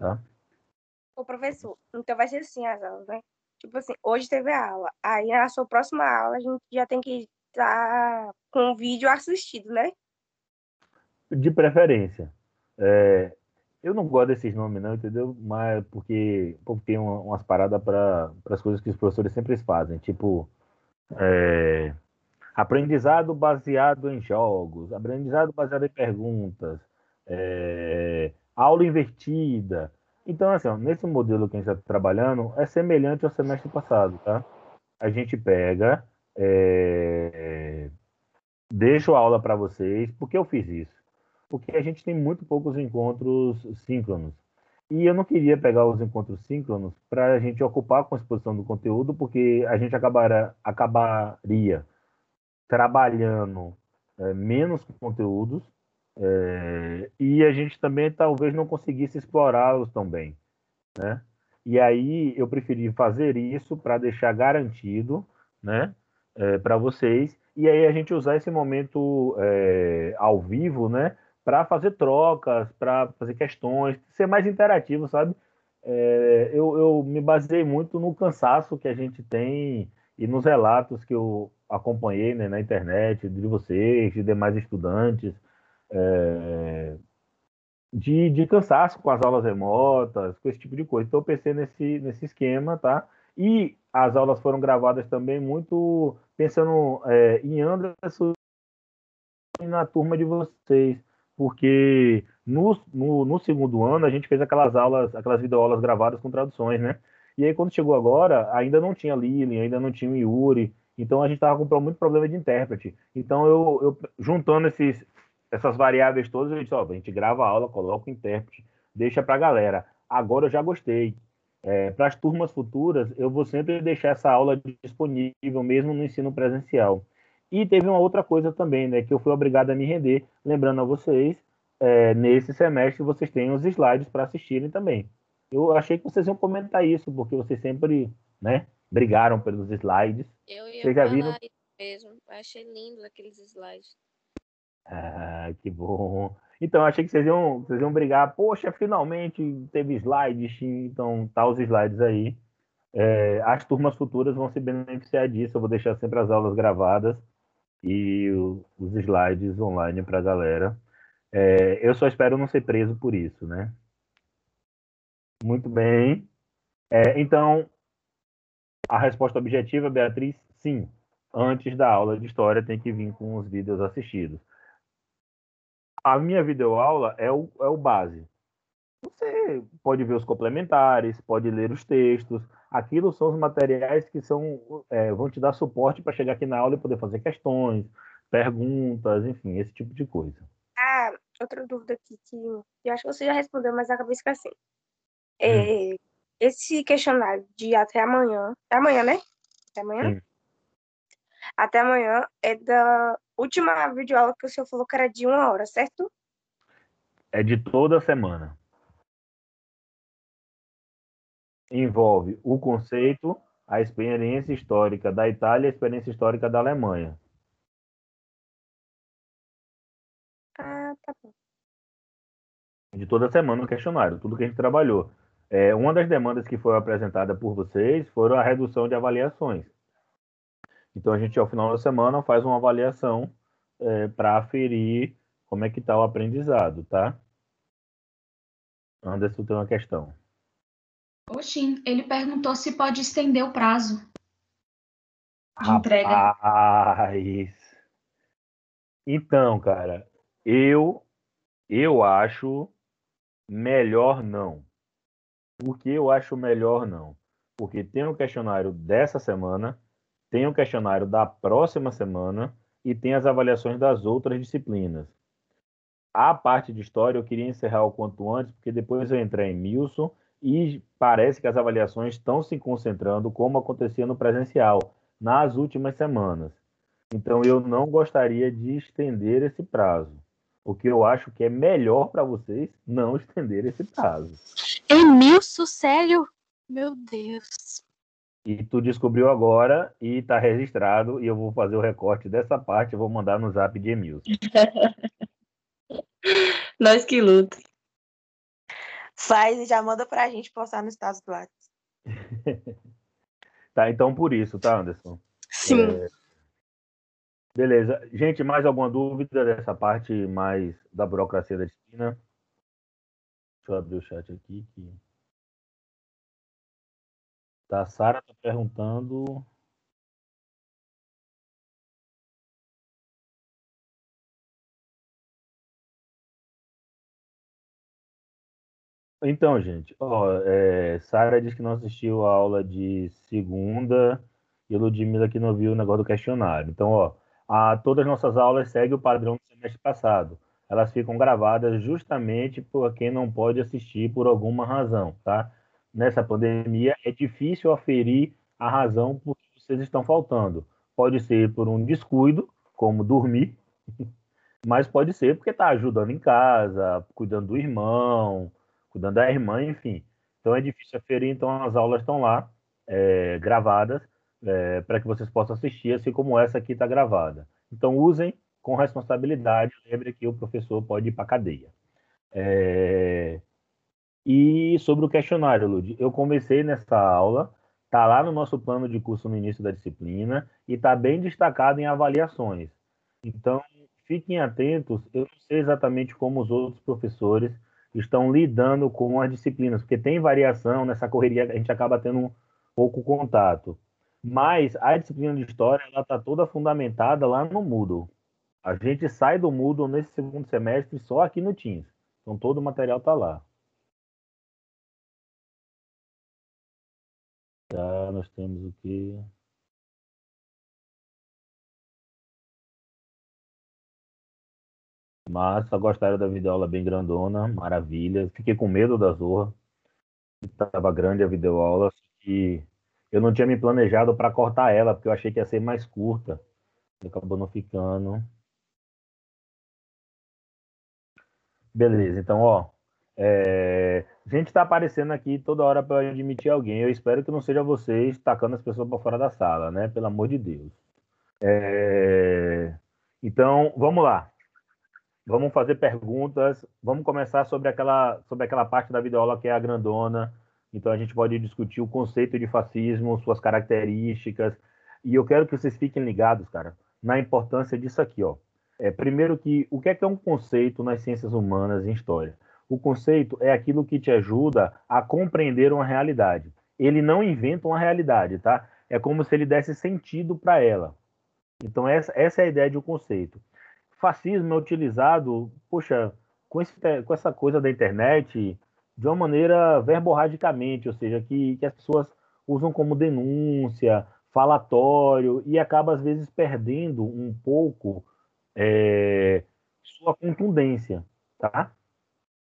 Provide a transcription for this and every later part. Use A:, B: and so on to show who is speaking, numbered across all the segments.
A: tá?
B: Ô, professor, então vai ser assim as aulas, né? Tipo assim, hoje teve a aula, aí na sua próxima aula a gente já tem que estar com o vídeo assistido, né?
A: De preferência. É, eu não gosto desses nomes, não, entendeu? Mas porque, porque tem uma, umas paradas para as coisas que os professores sempre fazem, tipo é, aprendizado baseado em jogos, aprendizado baseado em perguntas, é, aula invertida. Então, assim, ó, nesse modelo que a gente está trabalhando, é semelhante ao semestre passado, tá? A gente pega, é, deixo a aula para vocês, porque eu fiz isso porque a gente tem muito poucos encontros síncronos. E eu não queria pegar os encontros síncronos para a gente ocupar com a exposição do conteúdo, porque a gente acabaria, acabaria trabalhando é, menos conteúdos é, e a gente também talvez não conseguisse explorá-los tão bem. Né? E aí eu preferi fazer isso para deixar garantido né, é, para vocês, e aí a gente usar esse momento é, ao vivo né, para fazer trocas, para fazer questões, ser mais interativo, sabe? É, eu, eu me baseei muito no cansaço que a gente tem e nos relatos que eu acompanhei né, na internet de vocês, de demais estudantes, é, de, de cansaço com as aulas remotas, com esse tipo de coisa. Então eu pensei nesse, nesse esquema, tá? E as aulas foram gravadas também muito pensando é, em Anderson e na turma de vocês porque no, no, no, segundo ano a gente fez aquelas aulas, aquelas videoaulas gravadas com traduções, né? E aí quando chegou agora, ainda não tinha Lili, ainda não tinha o Yuri, então a gente estava com muito problema de intérprete. Então eu, eu juntando esses, essas variáveis todas, a gente, ó, a gente grava a aula, coloca o intérprete, deixa para a galera. Agora eu já gostei. É, para as turmas futuras, eu vou sempre deixar essa aula disponível, mesmo no ensino presencial. E teve uma outra coisa também, né, que eu fui obrigado a me render, lembrando a vocês, é, nesse semestre vocês têm os slides para assistirem também. Eu achei que vocês iam comentar isso, porque vocês sempre, né, brigaram pelos slides.
C: Eu ia vocês já viram? isso mesmo. Eu achei lindo aqueles slides.
A: Ah, que bom. Então, achei que vocês iam, vocês iam brigar. Poxa, finalmente teve slides, então tá os slides aí. É, as turmas futuras vão se beneficiar disso. Eu vou deixar sempre as aulas gravadas e o, os slides online para a galera. É, eu só espero não ser preso por isso, né? Muito bem. É, então, a resposta objetiva, Beatriz, sim. Antes da aula de história tem que vir com os vídeos assistidos. A minha videoaula é o, é o base. Você pode ver os complementares, pode ler os textos. Aquilo são os materiais que são, é, vão te dar suporte para chegar aqui na aula e poder fazer questões, perguntas, enfim, esse tipo de coisa.
B: Ah, outra dúvida aqui que eu acho que você já respondeu, mas acabei esquecendo. É, hum. Esse questionário de até amanhã, é amanhã, né? Até amanhã? Sim. Até amanhã é da última videoaula que o senhor falou que era de uma hora, certo?
A: É de toda semana. envolve o conceito, a experiência histórica da Itália e a experiência histórica da Alemanha.
B: Ah, tá bom.
A: De toda semana o questionário, tudo que a gente trabalhou. É, uma das demandas que foi apresentada por vocês foram a redução de avaliações. Então a gente ao final da semana faz uma avaliação é, para aferir como é que está o aprendizado, tá? Anderson tem uma questão.
D: Oxi, ele perguntou se pode estender o prazo de entrega.
A: Rapaz. Então, cara, eu eu acho melhor não. Por que eu acho melhor não? Porque tem o um questionário dessa semana, tem o questionário da próxima semana e tem as avaliações das outras disciplinas. A parte de história eu queria encerrar o quanto antes, porque depois eu entrei em Milson e parece que as avaliações estão se concentrando como acontecia no presencial nas últimas semanas. Então eu não gostaria de estender esse prazo. O que eu acho que é melhor para vocês não estender esse prazo.
D: Emilson, sério? Meu Deus.
A: E tu descobriu agora e está registrado e eu vou fazer o recorte dessa parte, e vou mandar no zap de Emilson.
D: Nós que luta.
B: Faz e já manda pra gente postar no status do WhatsApp.
A: tá, então por isso, tá, Anderson?
B: Sim.
A: É... Beleza. Gente, mais alguma dúvida dessa parte mais da burocracia da disciplina? Deixa eu abrir o chat aqui. Que... Tá, Sara tá perguntando. Então, gente, ó, é, Sara diz que não assistiu a aula de segunda e Ludmilla que não viu o negócio do questionário. Então, ó, a, todas as nossas aulas seguem o padrão do semestre passado. Elas ficam gravadas justamente por quem não pode assistir por alguma razão, tá? Nessa pandemia é difícil aferir a razão por que vocês estão faltando. Pode ser por um descuido, como dormir, mas pode ser porque está ajudando em casa, cuidando do irmão, cuidando da irmã, enfim. Então é difícil aferir, então as aulas estão lá, é, gravadas, é, para que vocês possam assistir, assim como essa aqui está gravada. Então usem com responsabilidade, lembre que o professor pode ir para a cadeia. É... E sobre o questionário, Lud, eu comecei nessa aula, está lá no nosso plano de curso no início da disciplina e está bem destacado em avaliações. Então, fiquem atentos, eu não sei exatamente como os outros professores estão lidando com as disciplinas, porque tem variação nessa correria, a gente acaba tendo um pouco contato. Mas a disciplina de história ela está toda fundamentada lá no Moodle. A gente sai do Moodle nesse segundo semestre só aqui no Teams. Então todo o material está lá. Nós temos o que? Massa, gostaram da videoaula bem grandona, maravilha. Fiquei com medo da Zorra. Estava grande a videoaula e eu não tinha me planejado para cortar ela, porque eu achei que ia ser mais curta. Acabou não ficando. Beleza, então, ó. É... Gente está aparecendo aqui toda hora para admitir alguém. Eu espero que não seja vocês tacando as pessoas para fora da sala, né? Pelo amor de Deus. É... Então, vamos lá. Vamos fazer perguntas. Vamos começar sobre aquela, sobre aquela parte da videoaula que é a grandona. Então, a gente pode discutir o conceito de fascismo, suas características. E eu quero que vocês fiquem ligados, cara, na importância disso aqui, ó. É, primeiro que o que é, que é um conceito nas ciências humanas e história? O conceito é aquilo que te ajuda a compreender uma realidade. Ele não inventa uma realidade, tá? É como se ele desse sentido para ela. Então essa, essa é a ideia de um conceito. Fascismo é utilizado, poxa, com, esse, com essa coisa da internet de uma maneira verborradicamente, ou seja, que, que as pessoas usam como denúncia, falatório e acaba às vezes perdendo um pouco é, sua contundência, tá?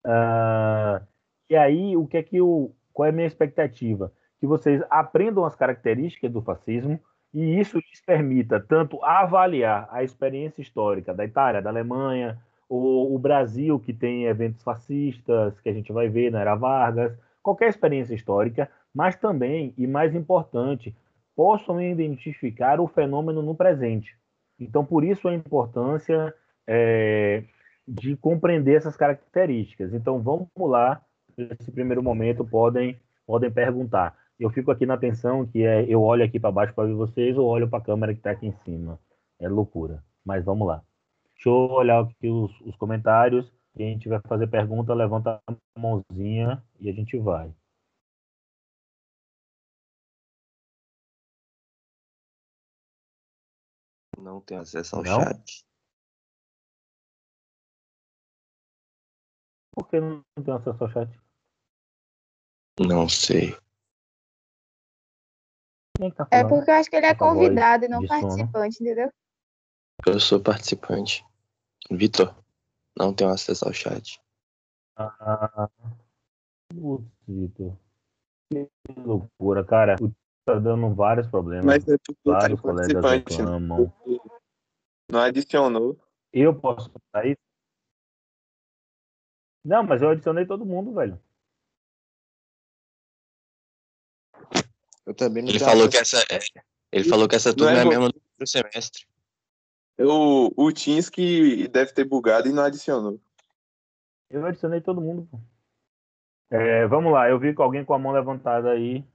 A: Uh, e aí, o que é que eu, qual é a minha expectativa? Que vocês aprendam as características do fascismo e isso lhes permita tanto avaliar a experiência histórica da Itália, da Alemanha, ou o Brasil, que tem eventos fascistas, que a gente vai ver na Era Vargas, qualquer experiência histórica, mas também, e mais importante, possam identificar o fenômeno no presente. Então, por isso a importância é, de compreender essas características. Então, vamos lá, nesse primeiro momento, podem, podem perguntar. Eu fico aqui na atenção que é, eu olho aqui para baixo para ver vocês ou olho para a câmera que está aqui em cima. É loucura. Mas vamos lá. Deixa eu olhar aqui os, os comentários. Quem tiver fazer pergunta, levanta a mãozinha e a gente vai.
E: Não tenho acesso ao
A: Não?
E: chat.
A: Por que não tem acesso ao chat?
E: Não sei.
A: Tá
B: É porque eu acho que ele é convidado e não
A: de sono.
B: participante, entendeu?
E: Eu sou participante. Vitor, não tenho acesso ao chat.
A: Ah, putz, Vitor. Que loucura, cara. O tá dando vários problemas.
F: Mas é porque tá
A: vários colegas
F: participante.
A: reclamam.
F: Não adicionou.
A: Eu posso botar isso? Não, mas eu adicionei todo mundo, velho.
E: Eu também não
F: Ele falou que essa é.
E: Ele falou que essa
F: Não
E: turma
F: é
E: é a mesma do primeiro semestre.
F: O, o Teams que deve ter bugado e não adicionou.
A: Eu adicionei todo mundo, pô. É, vamos lá, eu vi com alguém com a mão levantada aí.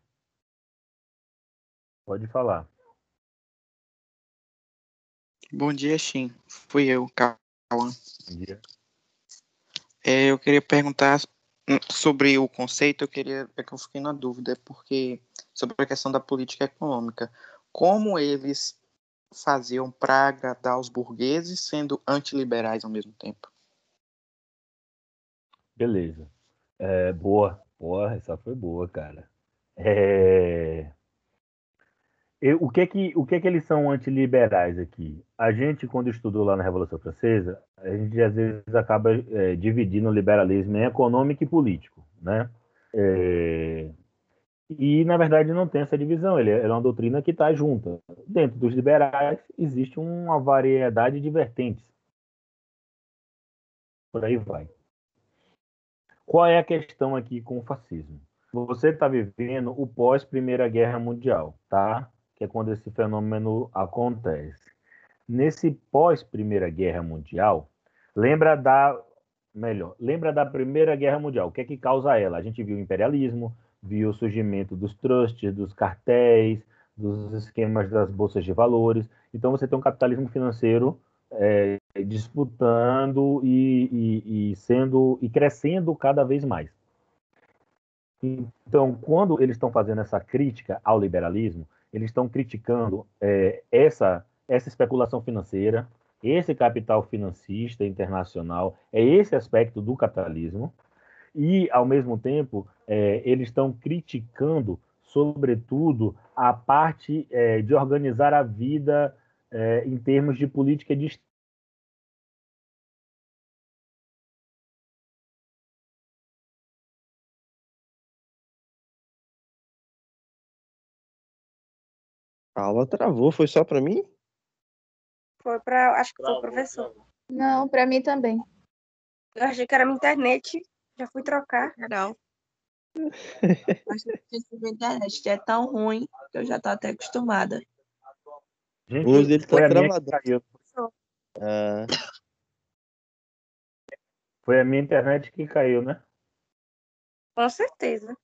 A: Pode falar.
G: Bom dia, Shin. Fui eu, Cauã.
A: Bom dia.
G: É, eu queria perguntar sobre o conceito, eu queria, é que eu fiquei na dúvida, porque sobre a questão da política econômica. Como eles faziam para agradar os burgueses sendo antiliberais ao mesmo tempo?
A: Beleza. É, boa. Boa, essa foi boa, cara. É, o que que, o que que eles são antiliberais aqui? A gente, quando estudou lá na Revolução Francesa, a gente às vezes acaba é, dividindo o liberalismo em econômico e político, né? É, e, na verdade, não tem essa divisão. Ele é é uma doutrina que está junta. Dentro dos liberais, existe uma variedade de vertentes. Por aí vai. Qual é a questão aqui com o fascismo? Você está vivendo o pós Primeira Guerra Mundial, tá? Que é quando esse fenômeno acontece. Nesse pós Primeira Guerra Mundial, lembra da melhor, lembra da Primeira Guerra Mundial? O que é que causa ela? A gente viu o imperialismo, viu o surgimento dos trusts, dos cartéis, dos esquemas das bolsas de valores. Então você tem um capitalismo financeiro é, disputando e, e, e sendo e crescendo cada vez mais. Então, quando eles estão fazendo essa crítica ao liberalismo, eles estão criticando é, essa essa especulação financeira, esse capital financista internacional, é esse aspecto do capitalismo. E, ao mesmo tempo, é, eles estão criticando, sobretudo, a parte é, de organizar a vida é, em termos de política de
E: A aula travou, foi só pra mim?
B: Foi para, acho que foi o professor.
H: Não, pra mim também.
B: Eu achei que era minha internet, já fui trocar.
I: Não. Mas a internet é tão ruim que eu já tô até acostumada.
A: Gente,
E: O uso dele tá
A: caiu.
E: Ah,
A: Foi a minha internet que caiu, né?
B: Com certeza.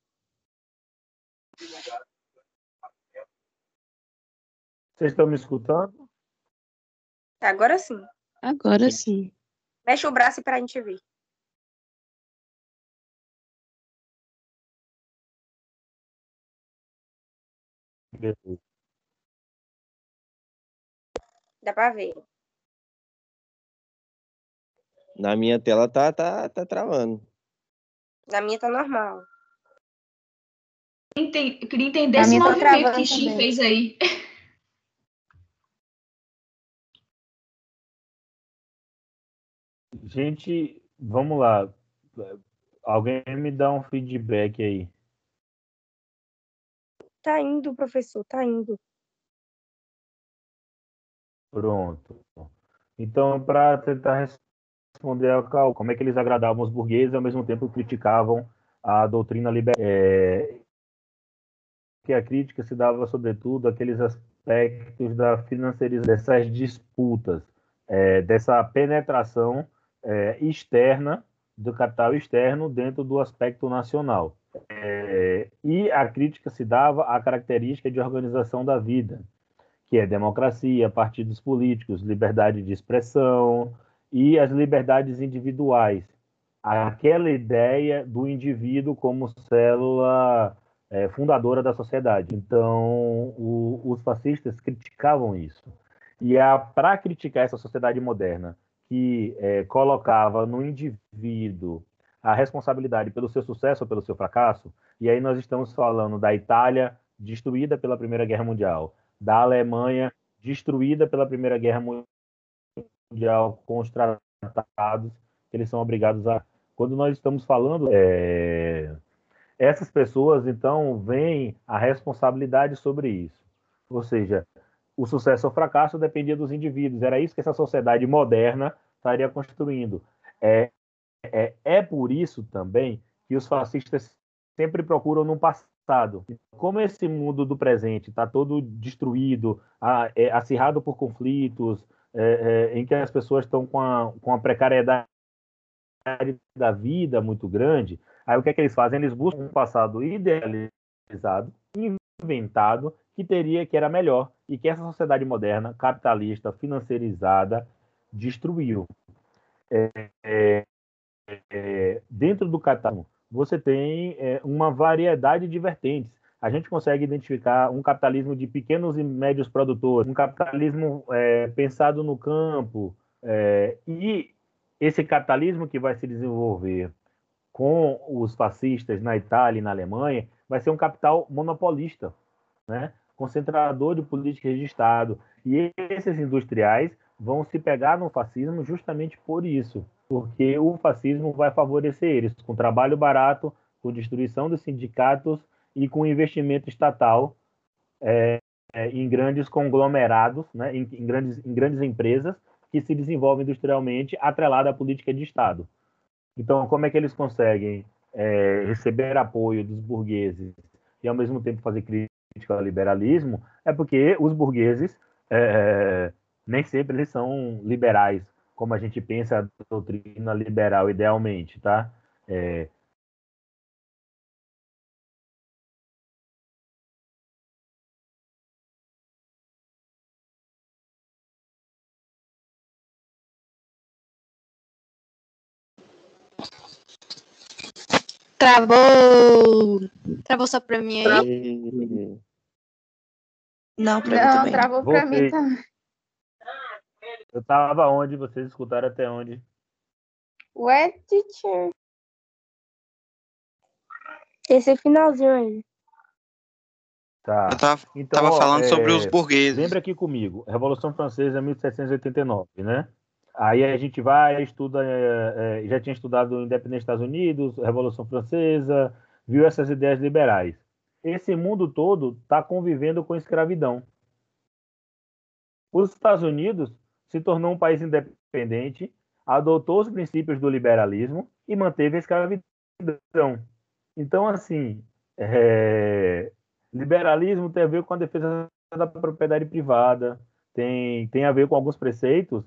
A: Vocês estão me escutando?
B: Agora sim.
I: Agora sim.
B: Mexe o braço para a gente ver.
A: Beleza.
B: Dá para ver.
E: na minha tela tá, tá, tá travando.
B: Na minha tá normal.
D: Enten- Eu queria entender
H: A
D: esse
H: tá
D: movimento que
H: travando
D: Shin
H: também.
D: fez aí.
A: Gente, vamos lá. Alguém me dá um feedback aí.
B: Tá indo, professor, tá indo.
A: Pronto. Então, para tentar responder a Cal, como é que eles agradavam os burgueses e ao mesmo tempo criticavam a doutrina liberal? É, que a crítica se dava sobretudo àqueles aspectos da financiarização dessas disputas, é, dessa penetração é, externa do capital externo dentro do aspecto nacional. É, e a crítica se dava à característica de organização da vida, que é democracia, partidos políticos, liberdade de expressão e as liberdades individuais. Aquela ideia do indivíduo como célula é, fundadora da sociedade. Então, o, os fascistas criticavam isso. E para criticar essa sociedade moderna, que é, colocava no indivíduo a responsabilidade pelo seu sucesso ou pelo seu fracasso, e aí nós estamos falando da Itália destruída pela Primeira Guerra Mundial, da Alemanha destruída pela Primeira Guerra Mundial com os tratados que eles são obrigados a. Quando nós estamos falando, é... essas pessoas então veem a responsabilidade sobre isso. Ou seja, o sucesso ou fracasso dependia dos indivíduos. Era isso que essa sociedade moderna estaria construindo. É, é, é por isso também que os fascistas sempre procuram no passado. Como esse mundo do presente está todo destruído, é, acirrado por conflitos, é, é, em que as pessoas estão com a, com a precariedade da vida muito grande, aí o que é que eles fazem? Eles buscam um passado idealizado, inventado, que teria, que era melhor, e que essa sociedade moderna, capitalista, financeirizada, destruiu. É, é, é, dentro do capitalismo, você tem é, uma variedade de vertentes. A gente consegue identificar um capitalismo de pequenos e médios produtores, um capitalismo é, pensado no campo, é, e esse capitalismo que vai se desenvolver com os fascistas na Itália e na Alemanha vai ser um capital monopolista, né? concentrador de políticas de Estado. E esses industriais vão se pegar no fascismo justamente por isso, porque o fascismo vai favorecer eles com trabalho barato, com destruição dos sindicatos e com investimento estatal é, é, em grandes conglomerados, né, em, em, grandes, em grandes empresas que se desenvolvem industrialmente atrelada à política de Estado. Então, como é que eles conseguem é, receber apoio dos burgueses e, ao mesmo tempo, fazer crítica ao liberalismo? É porque os burgueses é, nem sempre eles são liberais, como a gente pensa a doutrina liberal idealmente, tá? É,
C: Travou! Travou só pra mim aí?
I: Não, pra mim
H: Não,
I: também.
H: travou pra mim
A: Voltei.
H: também.
A: Eu estava onde? Vocês escutaram até onde?
H: Ué, teacher.
B: Esse finalzinho aí.
A: Tá.
G: Eu tava,
A: Então,
G: tava
A: ó,
G: falando
A: é,
G: sobre os burgueses.
A: Lembra aqui comigo, Revolução Francesa 1789, né? Aí a gente vai, estuda, é, é, já tinha estudado Independência dos Estados Unidos, Revolução Francesa, viu essas ideias liberais. Esse mundo todo está convivendo com escravidão. Os Estados Unidos se tornou um país independente, adotou os princípios do liberalismo e manteve a escravidão. Então, assim, é, liberalismo tem a ver com a defesa da propriedade privada, tem, tem a ver com alguns preceitos,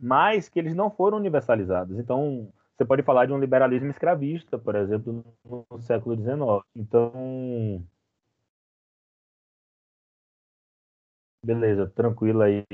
A: mas que eles não foram universalizados. Então, você pode falar de um liberalismo escravista, por exemplo, no século XIX. Então, beleza, tranquilo aí.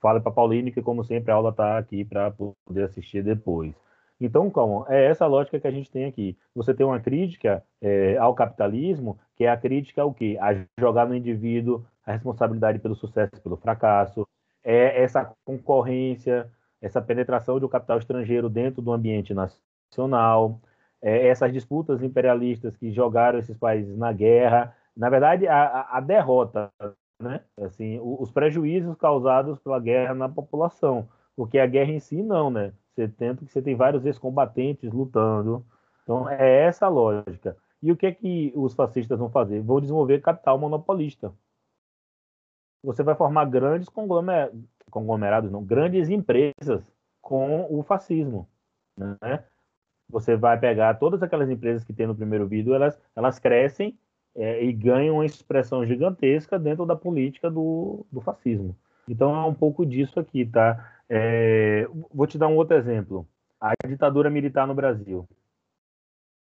A: Fala para Pauline que, como sempre, a aula está aqui para poder assistir depois. Então, como é essa lógica que a gente tem aqui. Você tem uma crítica é, ao capitalismo, que é a crítica ao quê? A jogar no indivíduo a responsabilidade pelo sucesso, pelo fracasso, é essa concorrência, essa penetração do capital estrangeiro dentro do ambiente nacional, é essas disputas imperialistas que jogaram esses países na guerra, na verdade, a, a derrota, né? Assim, os prejuízos causados pela guerra na população, porque a guerra em si não, né? Você tenta que você tem vários ex-combatentes lutando, então é essa a lógica. E o que é que os fascistas vão fazer? Vão desenvolver capital monopolista você vai formar grandes conglomerados, não, grandes empresas com o fascismo, né? Você vai pegar todas aquelas empresas que tem no primeiro vídeo, elas, elas crescem é, e ganham uma expressão gigantesca dentro da política do, do fascismo. Então é um pouco disso aqui, tá? É, vou te dar um outro exemplo. A ditadura militar no Brasil.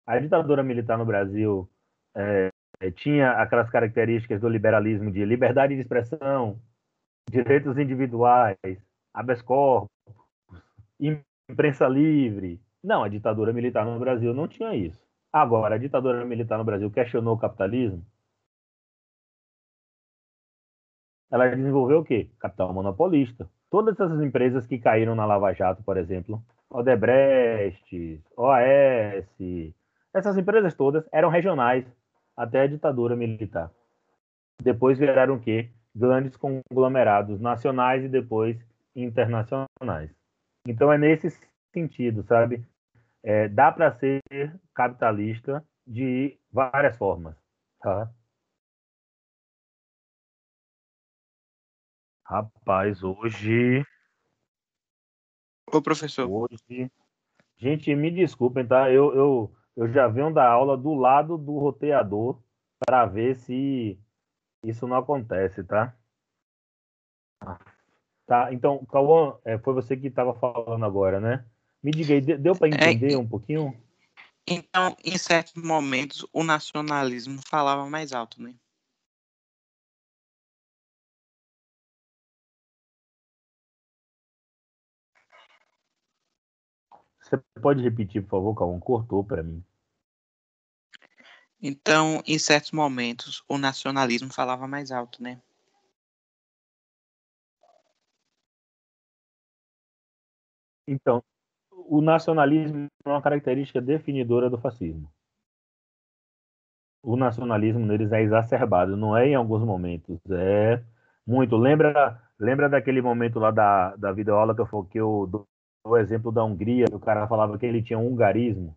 A: A ditadura militar no Brasil é, tinha aquelas características do liberalismo de liberdade de expressão, direitos individuais, habeas corpus, imprensa livre. Não, a ditadura militar no Brasil não tinha isso. Agora, a ditadura militar no Brasil questionou o capitalismo? Ela desenvolveu o quê? Capital monopolista. Todas essas empresas que caíram na Lava Jato, por exemplo, Odebrecht, OAS, essas empresas todas eram regionais até a ditadura militar. Depois viraram o quê? Grandes conglomerados nacionais e depois internacionais. Então é nesse sentido, sabe? É, dá para ser capitalista de várias formas, tá? Rapaz, hoje.
G: Ô, professor.
A: Hoje. Gente, me desculpem, tá? Eu, eu, eu já venho da aula do lado do roteador para ver se isso não acontece, tá? Tá, então, Cauã, é, foi você que estava falando agora, né? Me diga aí, de- deu para
G: É,
A: entender
G: e-
A: um pouquinho?
G: Então, em certos momentos, o nacionalismo falava mais alto, né?
A: Você pode repetir, por favor, Calma? Cortou para mim.
G: Então, em certos momentos, o nacionalismo falava mais alto, né?
A: Então, o nacionalismo é uma característica definidora do fascismo. O nacionalismo neles é exacerbado, não é em alguns momentos, é muito. Lembra, lembra daquele momento lá da, da videoaula que eu, fo- que eu dou o exemplo da Hungria, que o cara falava que ele tinha um hungarismo.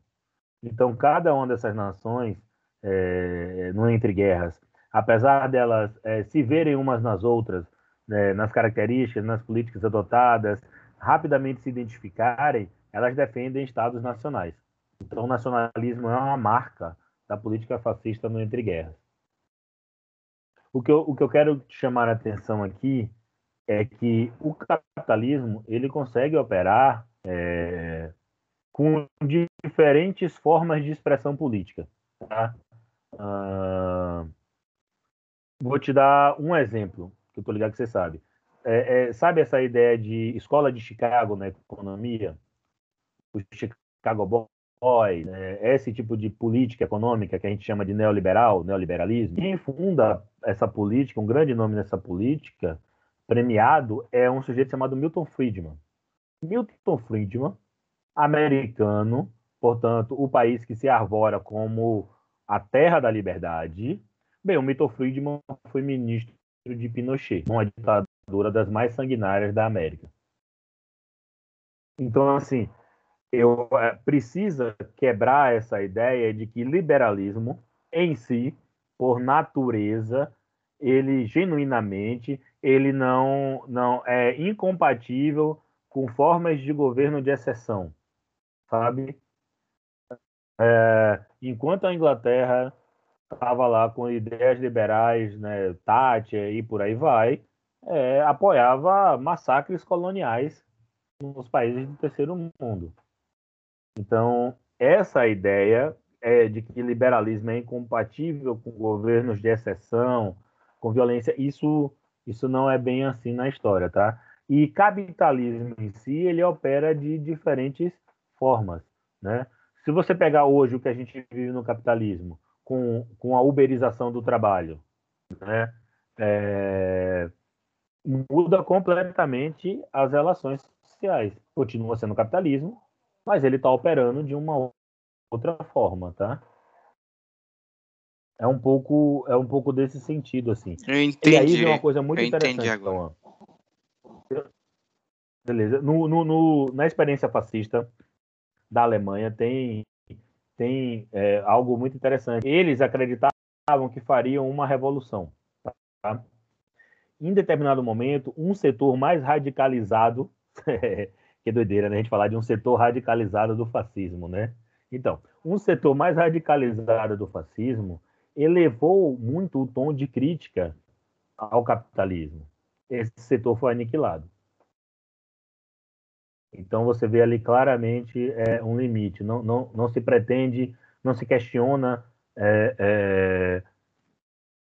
A: Então, cada uma dessas nações, é, no entre guerras, apesar delas é, se verem umas nas outras, né, nas características, nas políticas adotadas, rapidamente se identificarem, elas defendem estados nacionais. Então, o nacionalismo é uma marca da política fascista no entre guerras. O que eu, o que eu quero chamar a atenção aqui é que o capitalismo ele consegue operar é, com diferentes formas de expressão política. tá? Vou te dar um exemplo, que eu estou ligado que você sabe. É, é, sabe essa ideia de escola de Chicago na economia? O Chicago Boy, né? esse tipo de política econômica que a gente chama de neoliberal, neoliberalismo. Quem funda essa política, um grande nome nessa política, premiado, é um sujeito chamado Milton Friedman. Milton Friedman, americano, portanto, o país que se arvora como a terra da liberdade. Bem, o Milton Friedman foi ministro de Pinochet, uma ditadura das mais sanguinárias da América. Então, assim, eu é, precisa quebrar essa ideia de que liberalismo em si, por natureza, ele genuinamente, ele não não é incompatível com formas de governo de exceção, sabe? É, enquanto a Inglaterra estava lá com ideias liberais, né, Thatcher e por aí vai, é, apoiava massacres coloniais nos países do terceiro mundo. Então, essa ideia é de que liberalismo é incompatível com governos de exceção, com violência, isso, isso não é bem assim na história, tá? E capitalismo em si, ele opera de diferentes formas, né? Se você pegar hoje o que a gente vive no capitalismo, com, com a uberização do trabalho, né? É, muda completamente as relações sociais. Continua sendo capitalismo, mas ele está operando de uma outra forma, tá? É um pouco, é um pouco desse sentido, assim.
G: Eu
A: E aí
G: entendi.
A: vem uma coisa muito
G: eu entendi
A: interessante.
G: agora.
A: Então. Beleza. No, no, no- na experiência fascista da Alemanha tem, tem é, algo muito interessante. Eles acreditavam que fariam uma revolução. tá? Em determinado momento, um setor mais radicalizado, que doideira, né? A gente falar de um setor radicalizado do fascismo, né? Então, um setor mais radicalizado do fascismo elevou muito o tom de crítica ao capitalismo. Esse setor foi aniquilado. Então você vê ali claramente é, um limite. Não, não, não se pretende, não se questiona é, é,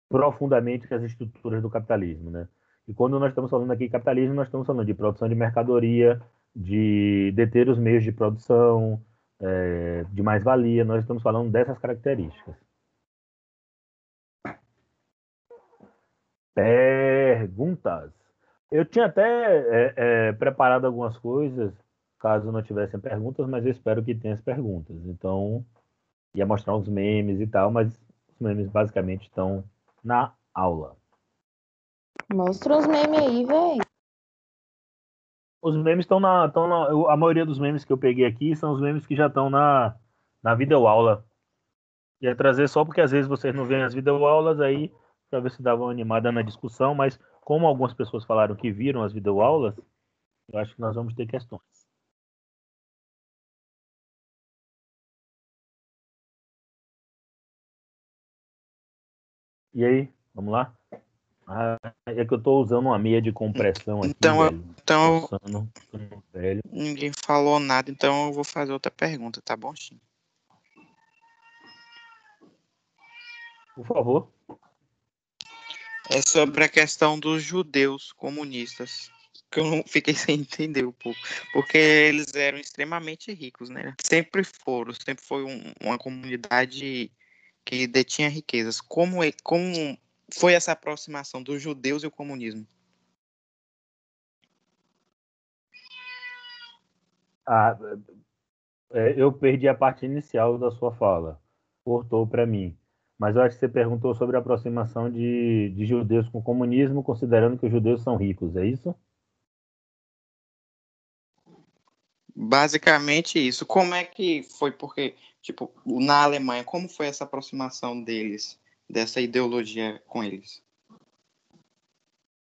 A: profundamente as estruturas do capitalismo, né? E quando nós estamos falando aqui de capitalismo, nós estamos falando de produção de mercadoria, de deter os meios de produção, é, de mais-valia. Nós estamos falando dessas características. Perguntas. Eu tinha até é, é, preparado algumas coisas, caso não tivessem perguntas, mas eu espero que tenha as perguntas. Então, ia mostrar uns memes e tal, mas os memes basicamente estão na aula.
H: Mostra os memes aí, velho.
A: Os memes estão na, estão na. A maioria dos memes que eu peguei aqui são os memes que já estão na, na videoaula. Ia trazer só porque às vezes vocês não veem as videoaulas aí, para ver se dava uma animada na discussão, mas como algumas pessoas falaram que viram as videoaulas, eu acho que nós vamos ter questões. E aí, vamos lá? Ah, é que eu tô usando uma meia de compressão aqui,
G: Então,
A: velho.
G: então
A: velho.
G: ninguém falou nada, então eu vou fazer outra pergunta, tá bom, Shin?
A: Por favor.
G: É sobre a questão dos judeus comunistas. Que eu não fiquei sem entender um pouco. Porque eles eram extremamente ricos, né? Sempre foram, sempre foi um- uma comunidade que detinha riquezas. Como, é, como foi essa aproximação dos judeus e o comunismo?
A: Ah, é, eu perdi a parte inicial da sua fala. Cortou para mim. Mas eu acho que você perguntou sobre a aproximação de, de judeus com o comunismo, considerando que os judeus são ricos, é isso?
G: Basicamente isso. Como é que foi? Porque, tipo, na Alemanha, como foi essa aproximação deles, dessa ideologia com eles?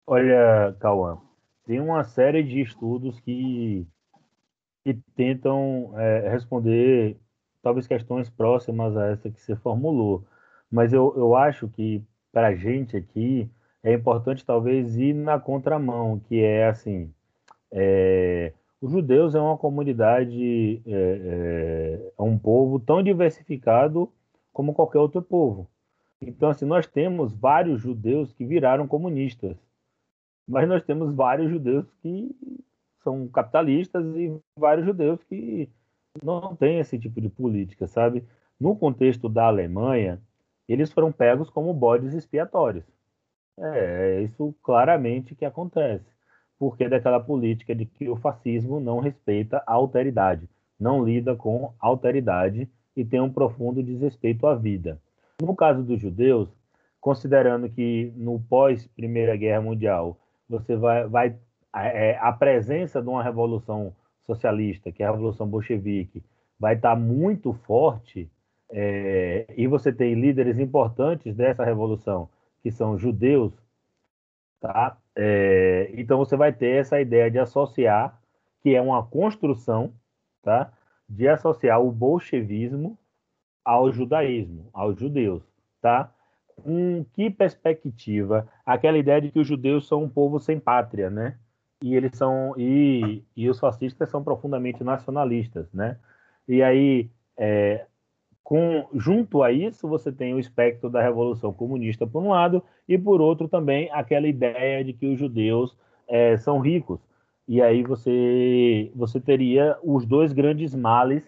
A: Olha, Cauã, tem uma série de estudos que, que tentam é, responder talvez questões próximas a essa que você formulou. Mas eu, eu acho que para a gente aqui é importante talvez ir na contramão, que é assim, é, os judeus é uma comunidade, é, é, é um povo tão diversificado como qualquer outro povo. Então, assim, nós temos vários judeus que viraram comunistas, mas nós temos vários judeus que são capitalistas e vários judeus que não têm esse tipo de política, sabe? No contexto da Alemanha, eles foram pegos como bodes expiatórios. É, é isso claramente que acontece, porque é daquela política de que o fascismo não respeita a alteridade, não lida com alteridade e tem um profundo desrespeito à vida. No caso dos judeus, considerando que no pós Primeira Guerra Mundial você vai, vai é, a presença de uma revolução socialista, que é a revolução bolchevique, vai estar muito forte é, e você tem líderes importantes dessa revolução, que são judeus, tá? É, então você vai ter essa ideia de associar, que é uma construção, tá? De associar o bolchevismo ao judaísmo, aos judeus, tá? Com que perspectiva? Aquela ideia de que os judeus são um povo sem pátria, né? E eles são e, e os fascistas são profundamente nacionalistas, né? E aí é, com, junto a isso, você tem o espectro da Revolução Comunista, por um lado, e por outro também aquela ideia de que os judeus é, são ricos. E aí você, você teria os dois grandes males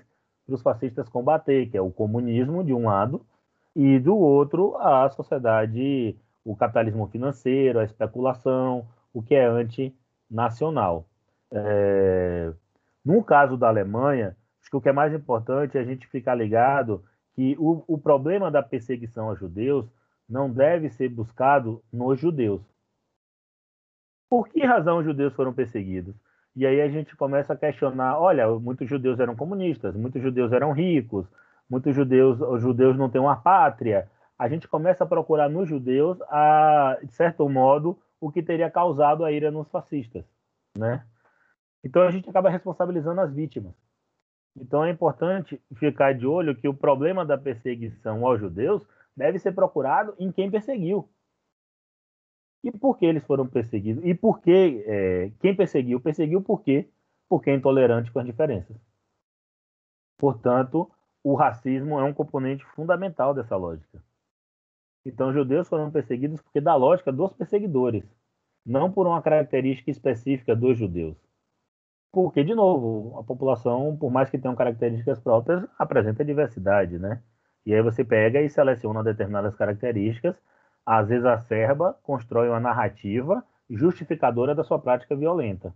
A: para os fascistas combater, que é o comunismo, de um lado, e do outro, a sociedade, o capitalismo financeiro, a especulação, o que é antinacional. É, no caso da Alemanha, acho que o que é mais importante é a gente ficar ligado que o, o problema da perseguição a judeus não deve ser buscado nos judeus. Por que razão os judeus foram perseguidos? E aí a gente começa a questionar, olha, muitos judeus eram comunistas, muitos judeus eram ricos, muitos judeus, os judeus não têm uma pátria. A gente começa a procurar nos judeus, a, de certo modo, o que teria causado a ira nos fascistas, né? Então a gente acaba responsabilizando as vítimas. Então é importante ficar de olho que o problema da perseguição aos judeus deve ser procurado em quem perseguiu. E por que eles foram perseguidos? E por que é, quem perseguiu? Perseguiu por quê? Porque é intolerante com as diferenças. Portanto, o racismo é um componente fundamental dessa lógica. Então, judeus foram perseguidos porque da lógica dos perseguidores, não por uma característica específica dos judeus. Porque, de novo, a população, por mais que tenham características próprias, apresenta diversidade, né? E aí você pega e seleciona determinadas características, às vezes acerba, constrói uma narrativa justificadora da sua prática violenta.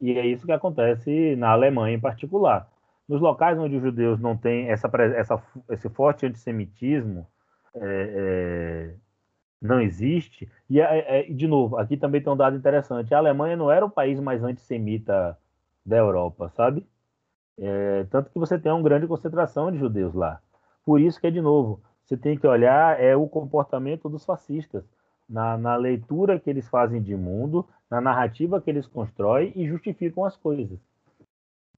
A: E é isso que acontece na Alemanha em particular. Nos locais onde os judeus não têm essa, essa, esse forte antissemitismo, é, é, não existe. E, é, de novo, aqui também tem um dado interessante: a Alemanha não era o país mais antissemita da Europa, sabe? É, tanto que você tem uma grande concentração de judeus lá. Por isso que, de novo, você tem que olhar é o comportamento dos fascistas, na, na leitura que eles fazem de mundo, na narrativa que eles constroem e justificam as coisas.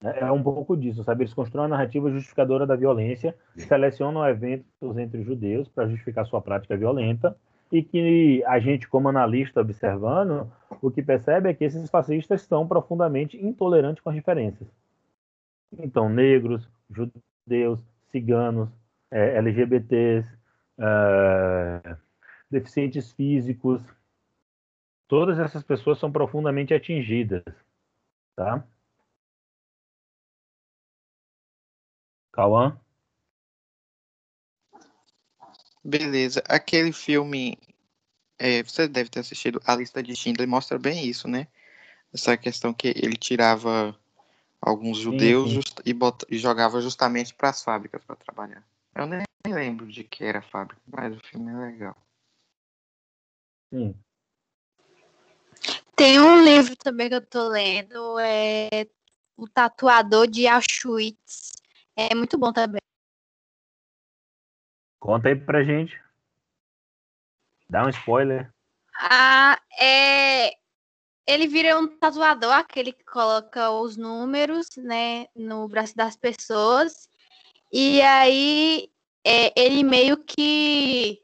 A: É, é um pouco disso, sabe? Eles constroem uma narrativa justificadora da violência, selecionam eventos entre judeus para justificar sua prática violenta e que a gente, como analista observando, o que percebe é que esses fascistas são profundamente intolerantes com as diferenças. Então, negros, judeus, ciganos, é, LGBTs, é, deficientes físicos, todas essas pessoas são profundamente atingidas, tá? Cauã?
G: Beleza. Aquele filme, é, você deve ter assistido A Lista de Schindler, mostra bem isso, né? Essa questão que ele tirava alguns judeus
A: sim.
G: just- e, bota- e jogava justamente para as fábricas para trabalhar. Eu nem lembro de que era a fábrica, mas o filme é legal.
A: Sim.
C: Tem um livro também que eu tô lendo, é O Tatuador de Auschwitz. É muito bom também.
A: Conta aí pra gente. Dá um spoiler.
C: Ah, é... Ele vira um tatuador, aquele que coloca os números, né, no braço das pessoas. E aí, é, ele meio que...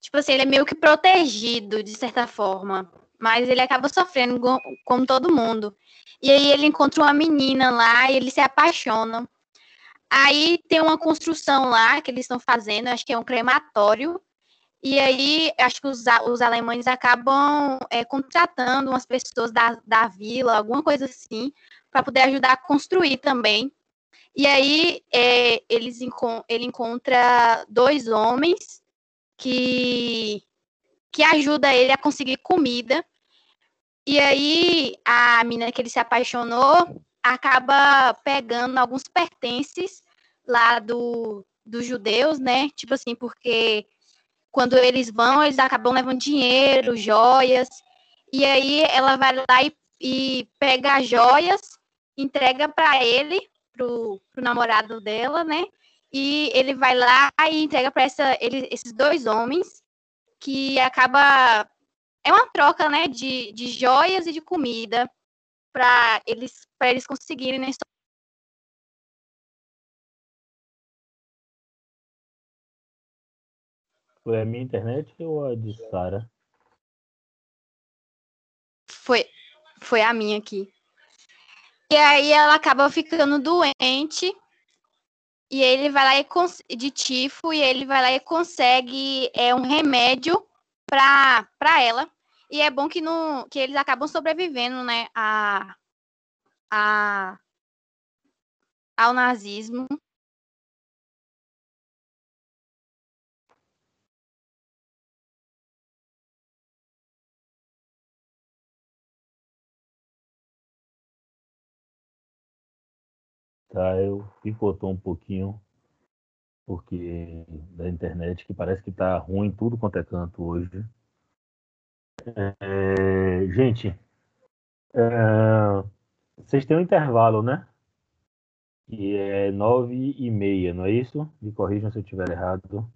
C: Tipo assim, ele é meio que protegido, de certa forma. Mas ele acaba sofrendo como todo mundo. E aí ele encontra uma menina lá e eles se apaixonam. Aí tem uma construção lá que eles estão fazendo, acho que é um crematório. E aí, acho que os, os alemães acabam é, contratando umas pessoas da, da vila, alguma coisa assim, para poder ajudar a construir também. E aí, é, eles ele encontra dois homens que, que ajudam ele a conseguir comida. E aí, a menina que ele se apaixonou acaba pegando alguns pertences lá do, dos judeus, né? Tipo assim, porque quando eles vão, eles acabam levando dinheiro, joias. E aí ela vai lá e, e pega as joias, entrega para ele, pro, pro namorado dela, né? E ele vai lá e entrega para esses dois homens, que acaba. É uma troca, né? De, de joias e de comida para eles, pra eles conseguirem né,
A: Foi a minha internet ou a de Sara?
C: Foi, foi a minha aqui. E aí ela acaba ficando doente. E ele vai lá e cons- de tifo e ele vai lá e consegue é um remédio para ela. E é bom que não que eles acabam sobrevivendo, né, a, a ao nazismo.
A: Tá, eu picotou um pouquinho porque da internet que parece que tá ruim tudo quanto é canto hoje. É, gente, é, vocês têm um intervalo, né? Que é nove e meia, não é isso? Me corrijam se eu estiver errado.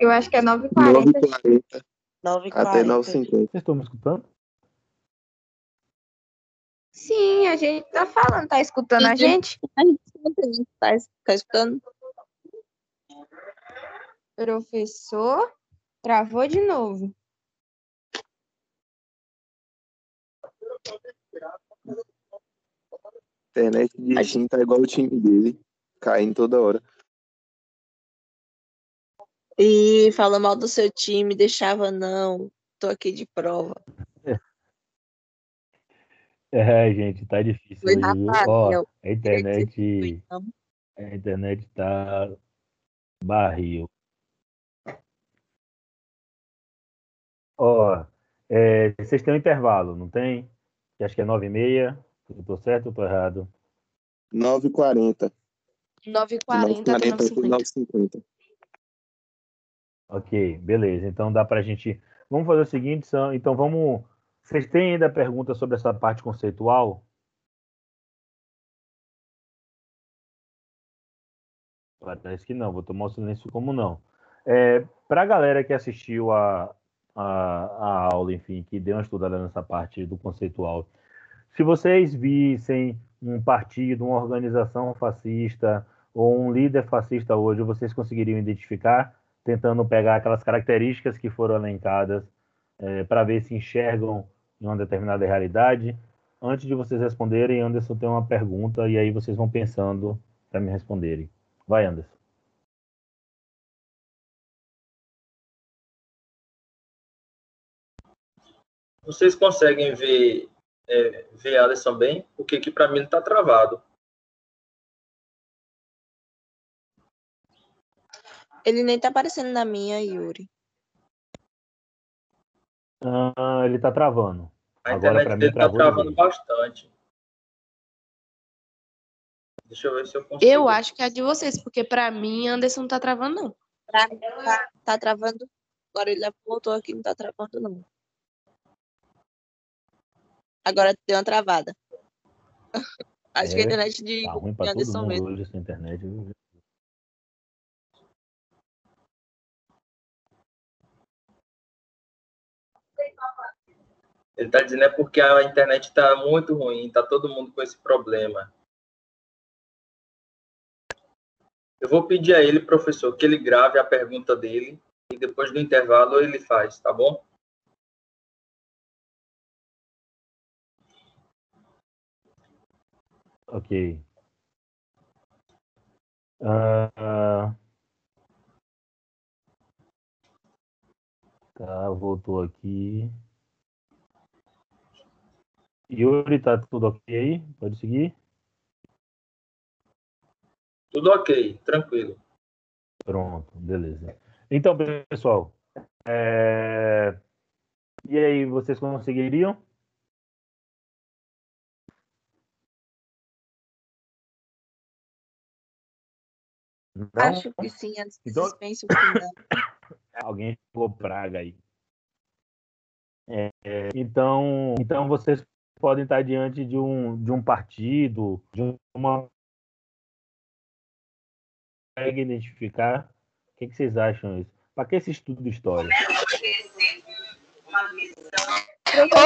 H: Eu acho que é 9h40.
F: 9h40
I: 9
F: até 9h50.
A: Vocês estão me escutando?
H: Sim, a gente tá falando, tá escutando a gente?
I: A gente tá, tá escutando?
H: Professor, travou de novo.
F: Internet de Shin tá igual o time dele, caindo toda hora.
I: E fala mal do seu time, deixava não. Tô aqui de prova.
A: É, gente, tá difícil
I: Foi
A: hoje, viu? Ó, a internet,
I: Então,
A: a internet tá barril. Ó, é, vocês têm um intervalo, não tem? Que acho que é nove e meia. Eu tô certo ou tô errado?
F: 9h40.
I: 9h40 até
F: 9h40 até
I: 9h50.
F: 9h50.
A: Ok, beleza. Então dá pra gente. Vamos fazer o seguinte, então vamos. Vocês têm ainda pergunta sobre essa parte conceitual? Parece que não, vou tomar o silêncio como não. É, Para a galera que assistiu a, a, a aula, enfim, que deu uma estudada nessa parte do conceitual, se vocês vissem um partido, uma organização fascista ou um líder fascista hoje, vocês conseguiriam identificar tentando pegar aquelas características que foram elencadas é, para ver se enxergam em uma determinada realidade. Antes de vocês responderem, Anderson tem uma pergunta e aí vocês vão pensando para me responderem. Vai, Anderson.
J: Vocês conseguem ver, é, ver Alisson bem? Porque aqui para mim está travado.
I: Ele nem tá aparecendo na minha, Yuri.
A: Ah, ele tá travando.
J: A
A: Agora
J: internet
A: para mim
J: dele tá travando bastante. Deixa eu ver se eu consigo.
H: Eu acho que é a de vocês, porque pra mim Anderson não tá travando, não.
I: Pra mim tá, tá travando. Agora ele voltou aqui, não tá travando, não. Agora deu uma travada. Acho que a
A: É,
I: internet de,
A: Tá ruim
I: de
A: para todo
I: Anderson
A: mundo
I: mesmo.
A: hoje essa internet.
J: Ele tá dizendo é porque a internet tá muito ruim, tá todo mundo com esse problema. Eu vou pedir a ele, professor, que ele grave a pergunta dele e depois do intervalo ele faz, tá bom?
A: Ok. Ah. tá, voltou aqui. Yuri, tá tudo ok aí? Pode seguir?
J: Tudo ok, tranquilo.
A: Pronto, beleza. Então, pessoal, é, e aí, vocês conseguiriam? Não?
I: Acho que sim, antes que
A: Então-
I: suspense o final.
A: Alguém pegou praga aí. É, é, então, então vocês podem estar diante de um, de um partido, de uma. Consegue identificar? O que, que vocês acham isso? Para que esse estudo de história?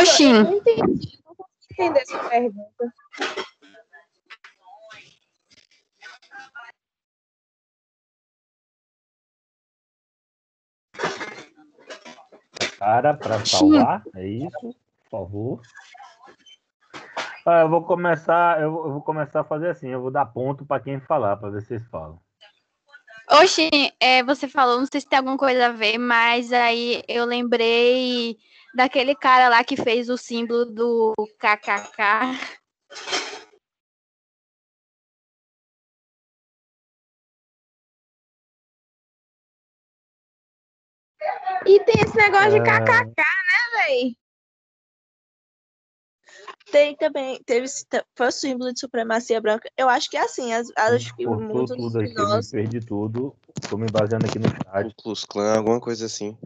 C: Oxi.
B: Eu não entendi, não consegui entender essa pergunta.
A: Cara, para salvar, é isso? Por favor. Ah, eu vou começar, eu vou, começar a fazer assim, eu vou dar ponto para quem falar, para ver se vocês falam.
C: Oxi, é, você falou, não sei se tem alguma coisa a ver, mas aí eu lembrei daquele cara lá que fez o símbolo do KKK.
H: E tem esse negócio de
A: Ah.
H: kkk, né, véi?
I: Tem também, teve foi o símbolo de supremacia branca. Eu acho que é assim, as- acho que
A: Cortou
I: muitos
A: tudo
I: de
A: aqui, eu me
I: nós,
A: perdi tudo. Estou me baseando aqui no chat.
E: Klux Klan, alguma coisa assim.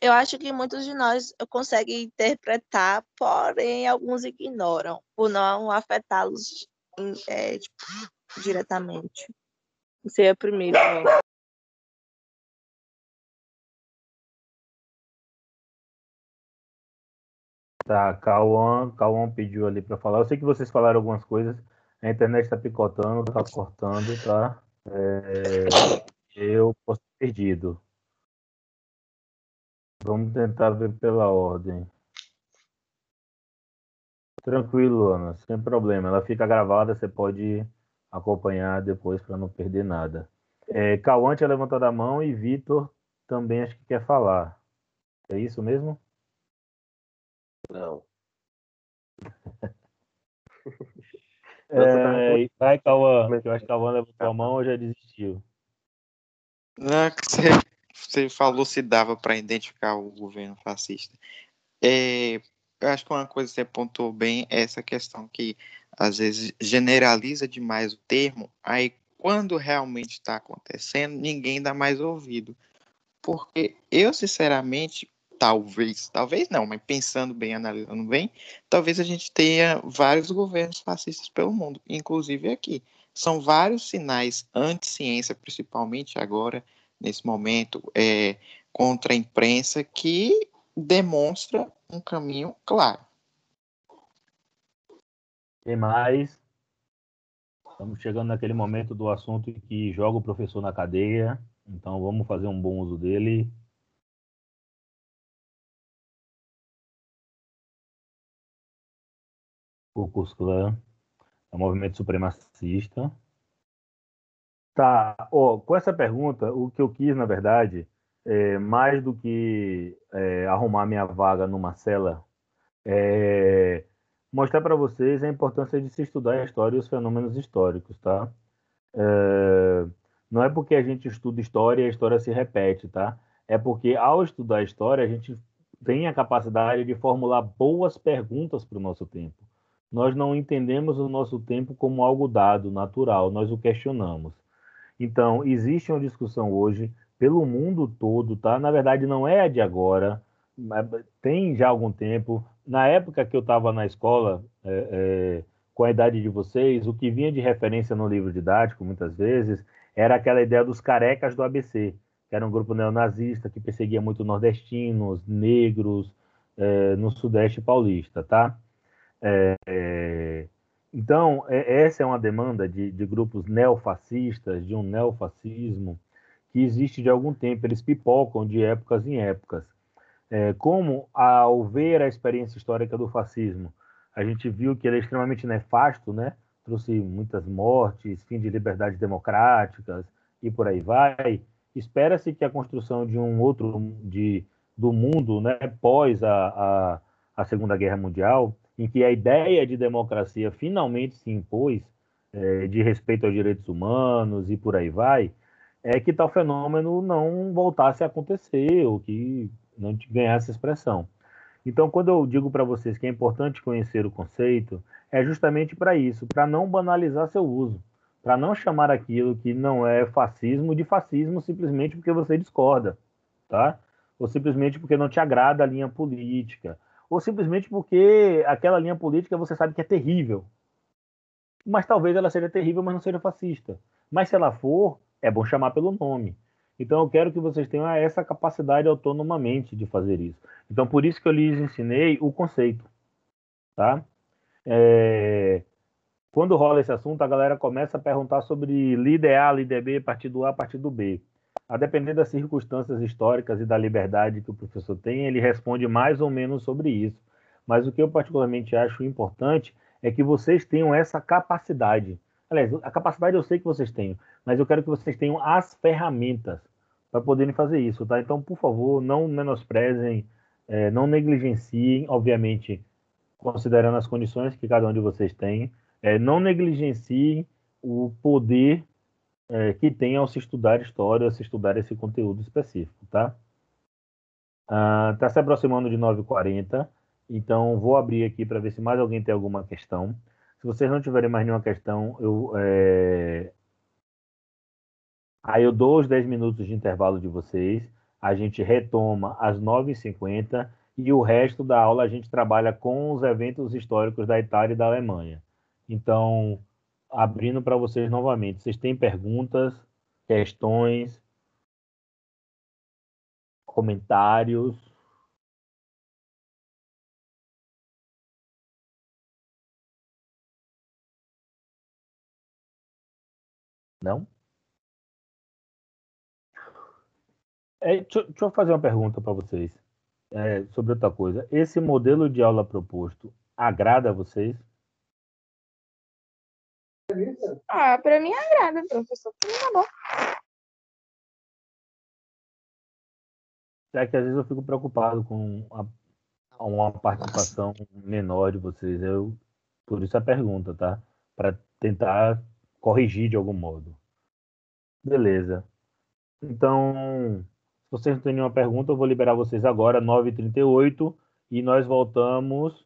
I: eu acho que muitos de nós conseguem interpretar, porém alguns ignoram, por não afetá-los é, tipo, diretamente. Você é o primeiro. ó.
A: Tá, Cauã, Cauã pediu ali para falar. Eu sei que vocês falaram algumas coisas. A internet está picotando, tá cortando, tá? É, eu posso ter perdido. Vamos tentar ver pela ordem. Tranquilo, Ana, sem problema. Ela fica gravada, você pode acompanhar depois para não perder nada. É, Cauã tinha levantado a mão e Vitor também acho que quer falar. É isso mesmo?
E: Não.
A: É, vai, Cauã. que Eu acho que Cauã levantou a mão ou já desistiu.
G: Não, que você, você falou se dava para identificar o governo fascista. É, eu acho que uma coisa que você apontou bem é essa questão que às vezes generaliza demais o termo, aí quando realmente está acontecendo, ninguém dá mais ouvido. Porque eu, sinceramente, talvez, talvez não, mas pensando bem, analisando bem, talvez a gente tenha vários governos fascistas pelo mundo, inclusive aqui. São vários sinais anti-ciência, principalmente agora, nesse momento, é, contra a imprensa, que demonstra um caminho claro.
A: Quem mais? Estamos chegando naquele momento do assunto que joga o professor na cadeia, então vamos fazer um bom uso dele. O Klux Klan é um movimento supremacista. Tá, com essa pergunta, o que eu quis, na verdade, é, mais do que é, arrumar minha vaga numa cela, é, mostrar para vocês a importância de se estudar a história e os fenômenos históricos, tá? É, não é porque a gente estuda história e a história se repete, tá? É porque ao estudar a história a gente tem a capacidade de formular boas perguntas para o nosso tempo. Nós não entendemos o nosso tempo como algo dado, natural, nós o questionamos. Então, existe uma discussão hoje pelo mundo todo, tá? Na verdade, não é a de agora, tem já algum tempo. Na época que eu estava na escola, é, é, com a idade de vocês, o que vinha de referência no livro didático, muitas vezes, era aquela ideia dos carecas do ABC, que era um grupo neonazista que perseguia muito nordestinos, negros, é, no Sudeste paulista, tá? É, é, então, é, essa é uma demanda de, de grupos neofascistas, de um neofascismo, que existe de algum tempo, eles pipocam de épocas em épocas. É, como, ao ver a experiência histórica do fascismo, a gente viu que ele é extremamente nefasto, né? trouxe muitas mortes, fim de liberdades democráticas e por aí vai. Espera-se que a construção de um outro de, do mundo, né, pós a, a, a Segunda Guerra Mundial, em que a ideia de democracia finalmente se impôs, é, de respeito aos direitos humanos e por aí vai, é que tal fenômeno não voltasse a acontecer, ou que não ganhasse expressão. Então, quando eu digo para vocês que é importante conhecer o conceito, é justamente para isso, para não banalizar seu uso, para não chamar aquilo que não é fascismo de fascismo simplesmente porque você discorda, tá? Ou simplesmente porque não te agrada a linha política, ou simplesmente porque aquela linha política você sabe que é terrível. Mas talvez ela seja terrível, mas não seja fascista. Mas se ela for, é bom chamar pelo nome. Então eu quero que vocês tenham essa capacidade autonomamente de fazer isso. Então por isso que eu lhes ensinei o conceito, tá? É... Quando rola esse assunto, a galera começa a perguntar sobre líder A, líder B, partido A, partido B. A depender das circunstâncias históricas e da liberdade que o professor tem, ele responde mais ou menos sobre isso. Mas o que eu particularmente acho importante é que vocês tenham essa capacidade. Aliás, a capacidade eu sei que vocês têm, mas eu quero que vocês tenham as ferramentas para poderem fazer isso, tá? Então, por favor, não menosprezem, é, não negligenciem, obviamente, considerando as condições que cada um de vocês tem, é, não negligenciem o poder é, que tem ao se estudar história, ao se estudar esse conteúdo específico, tá? Está ah, se aproximando de 9h40, então vou abrir aqui para ver se mais alguém tem alguma questão. Se vocês não tiverem mais nenhuma questão, eu é, Aí eu dou os 10 minutos de intervalo de vocês, a gente retoma às 9h50 e o resto da aula a gente trabalha com os eventos históricos da Itália e da Alemanha. Então, abrindo para vocês novamente, vocês têm perguntas, questões, comentários? Não? É, deixa, deixa, eu fazer uma pergunta para vocês é, sobre outra coisa. Esse modelo de aula proposto agrada a vocês?
H: Ah, para mim agrada, professor. Pra mim tá bom.
A: É que às vezes eu fico preocupado com a, uma participação menor de vocês. Eu, por isso a pergunta, tá? Para tentar corrigir de algum modo. Beleza. Então, se vocês não têm nenhuma pergunta, eu vou liberar vocês agora, 9h38, e nós voltamos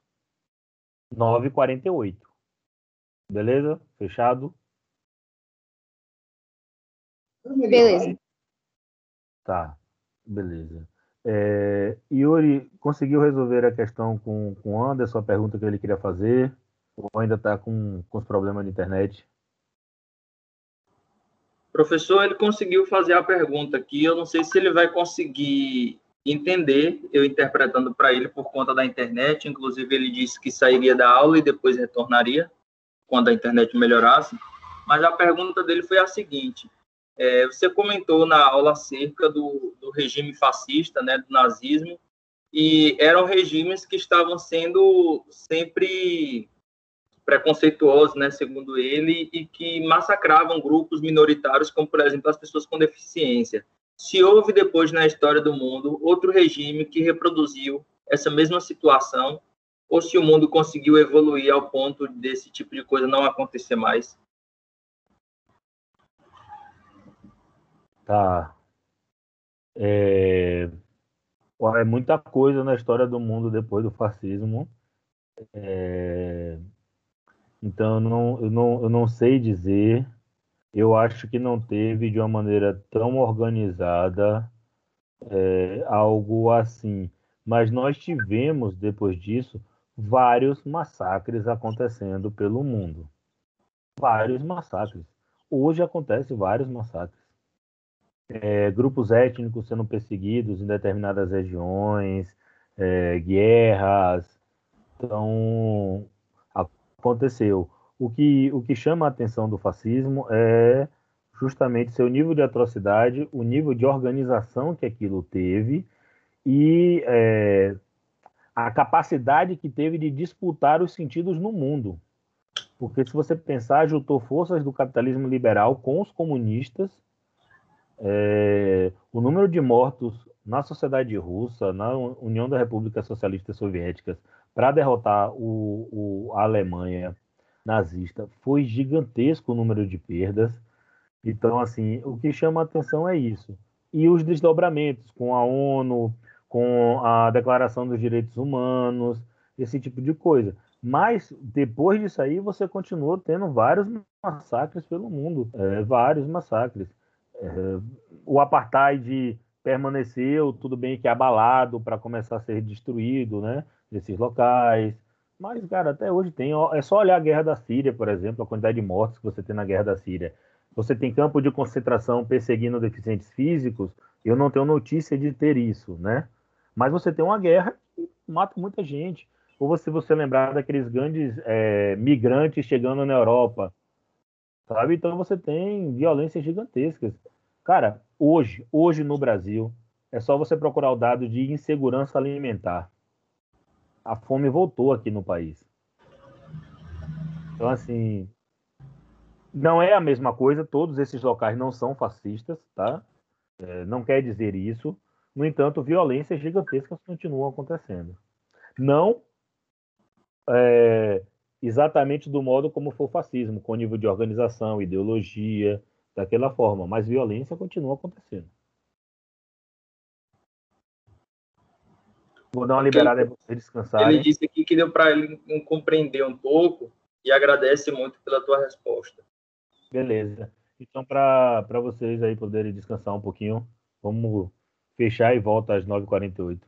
A: 9h48. Beleza? Fechado?
H: Beleza.
A: Tá, beleza. É, Yuri, conseguiu resolver a questão com o Anderson, a pergunta que ele queria fazer? Ou ainda está com, com os problemas de internet?
J: Professor, ele conseguiu fazer a pergunta aqui, eu não sei se ele vai conseguir entender, eu interpretando para ele por conta da internet, inclusive ele disse que sairia da aula e depois retornaria quando a internet melhorasse. Mas a pergunta dele foi a seguinte: é, você comentou na aula acerca do, do regime fascista, né, do nazismo, e eram regimes que estavam sendo sempre preconceituosos, né, segundo ele, e que massacravam grupos minoritários, como por exemplo as pessoas com deficiência. Se houve depois na história do mundo outro regime que reproduziu essa mesma situação, ou se o mundo conseguiu evoluir ao ponto desse tipo de coisa não acontecer mais?
A: Tá. É... é muita coisa na história do mundo depois do fascismo. É... Então, eu não, eu, não, eu não sei dizer. Eu acho que não teve de uma maneira tão organizada é, algo assim. Mas nós tivemos, depois disso, vários massacres acontecendo pelo mundo. Vários massacres. Hoje acontecem vários massacres. É, grupos étnicos sendo perseguidos em determinadas regiões, é, guerras. Então, aconteceu. O que, o que chama a atenção do fascismo é justamente seu nível de atrocidade, o nível de organização que aquilo teve e é, a capacidade que teve de disputar os sentidos no mundo. Porque se você pensar, juntou forças do capitalismo liberal com os comunistas, é, o número de mortos na sociedade russa, na União das Repúblicas Socialistas Soviéticas, para derrotar o, o, a Alemanha nazista, foi gigantesco o número de perdas. Então, assim, o que chama a atenção é isso. E os desdobramentos com a ONU, com a Declaração dos Direitos Humanos, esse tipo de coisa. Mas depois disso aí, você continua tendo vários massacres pelo mundo, é, vários massacres. É, o apartheid permaneceu, tudo bem que abalado para começar a ser destruído, né? Desses locais. Mas, cara, até hoje tem. É só olhar a guerra da Síria, por exemplo, a quantidade de mortes que você tem na guerra da Síria. Você tem campo de concentração perseguindo deficientes físicos. Eu não tenho notícia de ter isso, né? Mas você tem uma guerra que mata muita gente. Ou se você lembrar daqueles grandes é, migrantes chegando na Europa, sabe? Então você tem violências gigantescas. Cara, hoje, hoje no Brasil, é só você procurar o dado de insegurança alimentar. A fome voltou aqui no país. Então, assim, não é a mesma coisa, todos esses locais não são fascistas, tá? É, não quer dizer isso, no entanto, violências gigantescas continuam acontecendo. Não é, exatamente do modo como foi o fascismo, com nível de organização, ideologia, daquela forma, mas violência continua acontecendo. Vou dar uma liberada para você descansar.
J: Ele disse aqui que deu para ele compreender um pouco e agradece muito pela tua resposta.
A: Beleza. Então, para vocês aí poderem descansar um pouquinho, vamos fechar e volta às 9h48.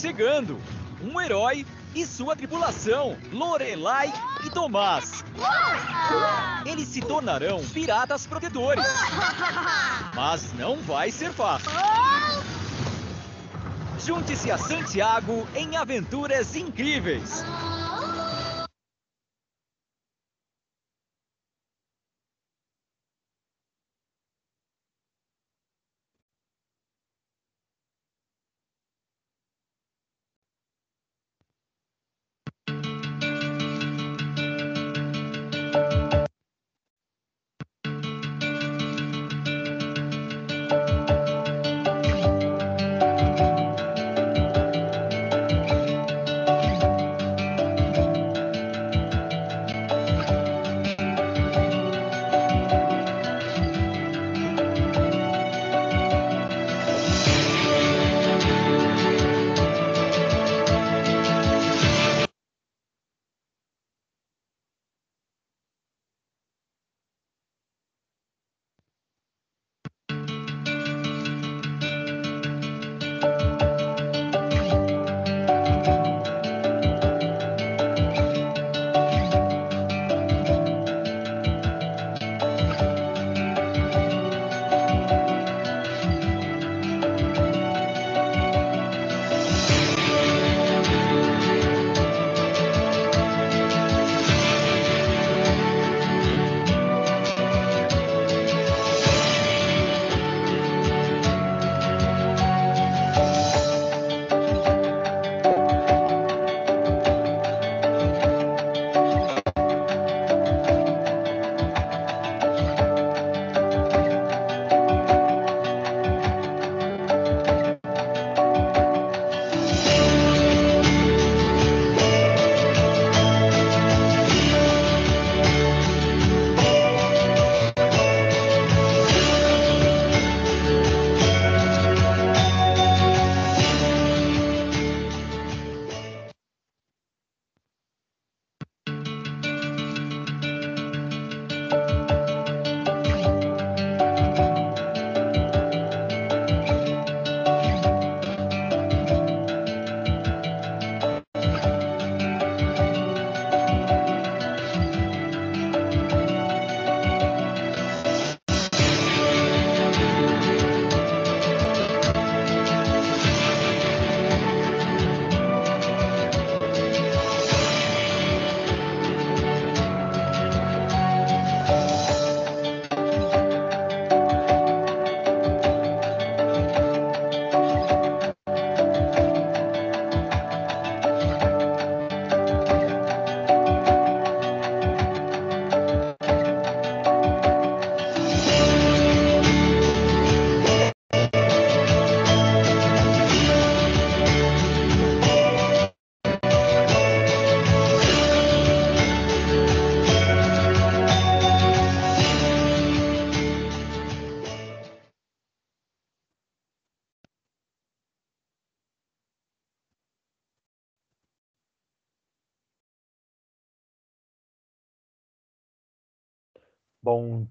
K: Chegando. Um herói e sua tripulação, Lorelai e Tomás. Eles se tornarão piratas protetores. Mas não vai ser fácil. Junte-se a Santiago em aventuras incríveis.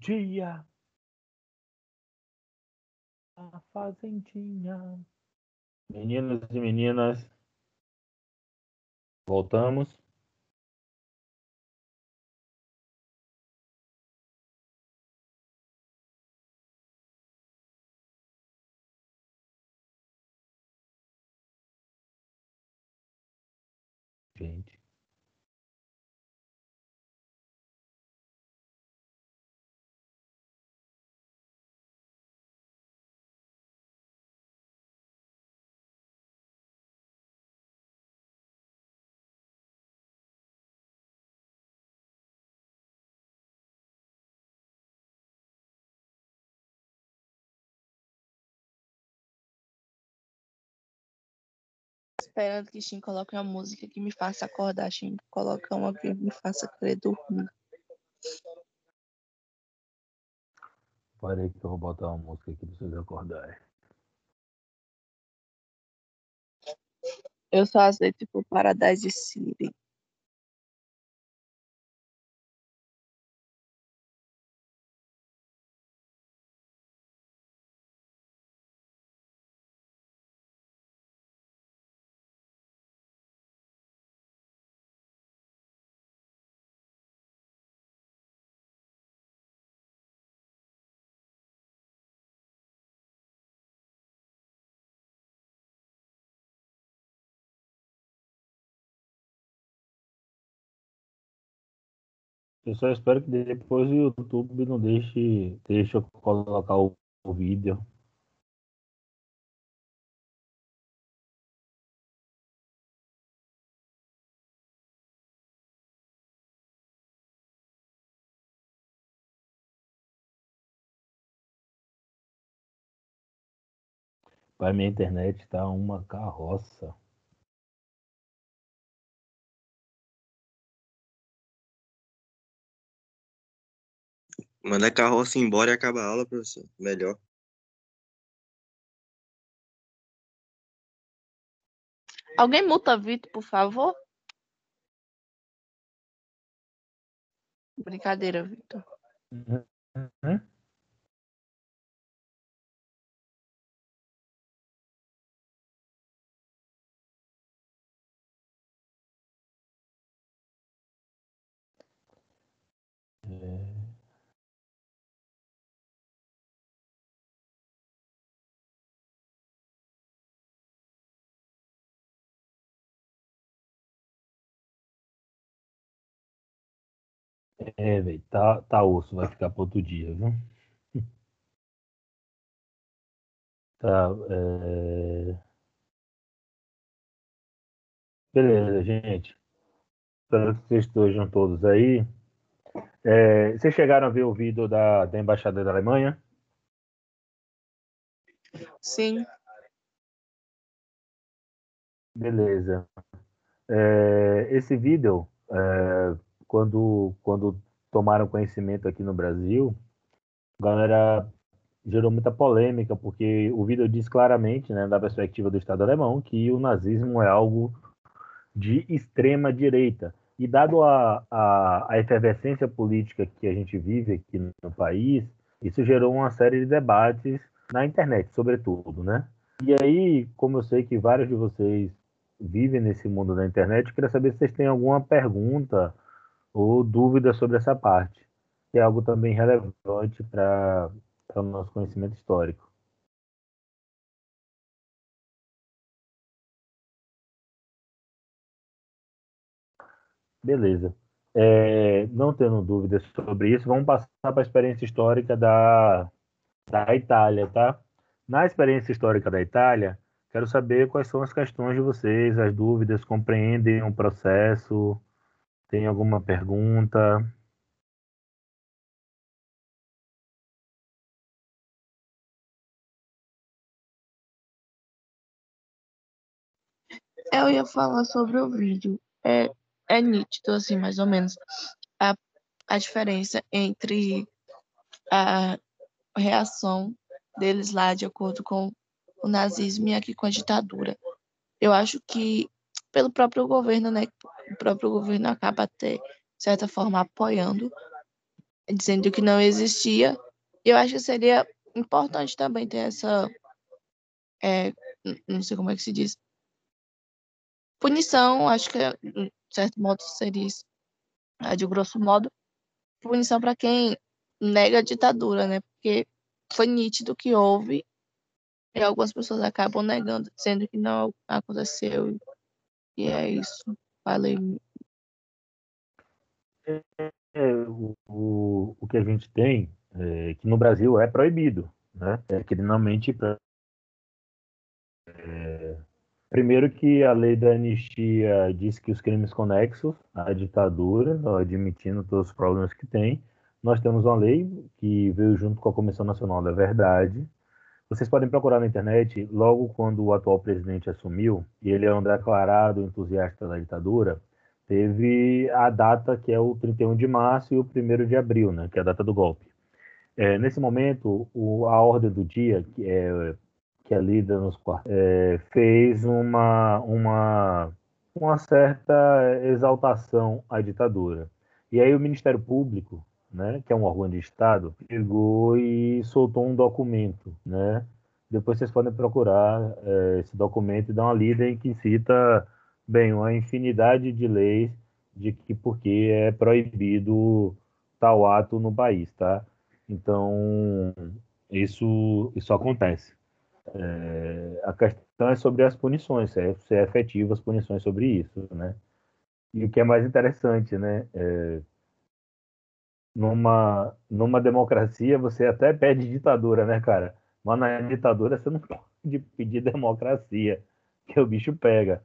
A: Dia. A fazendinha. Meninos e meninas, voltamos.
I: Esperando que Shin coloque uma música que me faça acordar, Shin. Coloca uma que me faça querer dormir.
A: Parei que eu vou botar uma música aqui pra vocês acordarem.
I: Eu só aceito por Paradise City.
A: Eu só espero que depois o YouTube não deixe, deixe eu colocar o, o vídeo. Pai, minha internet tá uma carroça.
E: Manda a carroça embora e acaba a aula, professor. Melhor.
I: Alguém multa Vitor, por favor? Brincadeira, Vitor.
A: Uhum. É. É, velho, tá, tá osso, vai ficar para outro dia, viu? Tá, é... Beleza, gente. Espero que vocês estejam todos aí. É, vocês chegaram a ver o vídeo da, da Embaixada da Alemanha?
I: Sim.
A: Beleza. É, esse vídeo, é, quando, quando tomaram conhecimento aqui no Brasil, a galera gerou muita polêmica, porque o vídeo diz claramente, né, da perspectiva do Estado alemão, que o nazismo é algo de extrema direita. E dado a, a, a efervescência política que a gente vive aqui no país, isso gerou uma série de debates na internet, sobretudo, né? E aí, como eu sei que vários de vocês vivem nesse mundo da internet, eu queria saber se vocês têm alguma pergunta ou dúvida sobre essa parte, que é algo também relevante para o nosso conhecimento histórico. Beleza. É, não tendo dúvidas sobre isso, vamos passar para a experiência histórica da, da Itália, tá? Na experiência histórica da Itália, quero saber quais são as questões de vocês, as dúvidas, compreendem o processo, tem alguma pergunta?
I: Eu ia falar sobre o vídeo. É, é nítido, assim, mais ou menos, a, a diferença entre a reação deles lá de acordo com o nazismo e aqui com a ditadura. Eu acho que pelo próprio governo, né, próprio governo acaba até, de certa forma, apoiando, dizendo que não existia. Eu acho que seria importante também ter essa, é, não sei como é que se diz, punição, acho que de certo modo seria isso, de grosso modo, punição para quem nega a ditadura, né? Porque foi nítido que houve e algumas pessoas acabam negando, dizendo que não aconteceu. E é isso. Falei.
A: É, o, o, o que a gente tem é que no Brasil é proibido, né? É criminalmente é, Primeiro que a lei da anistia diz que os crimes conexos à ditadura, admitindo todos os problemas que tem, nós temos uma lei que veio junto com a Comissão Nacional da Verdade. Vocês podem procurar na internet, logo quando o atual presidente assumiu, e ele é um declarado entusiasta da ditadura, teve a data que é o 31 de março e o 1 de abril, né, que é a data do golpe. É, nesse momento, o, a ordem do dia, que é que é lida nos é, fez uma, uma, uma certa exaltação à ditadura. E aí o Ministério Público, né, que é um órgão de Estado, pegou e soltou um documento, né? Depois vocês podem procurar é, esse documento e dar uma lida em que cita, bem, uma infinidade de leis de que porque é proibido tal ato no país, tá? Então, isso, isso acontece. É, a questão é sobre as punições, se é, se é efetivo as punições sobre isso, né? E o que é mais interessante, né? É, numa, numa democracia você até pede ditadura, né, cara? Mas na ditadura você não pode pedir democracia, que o bicho pega.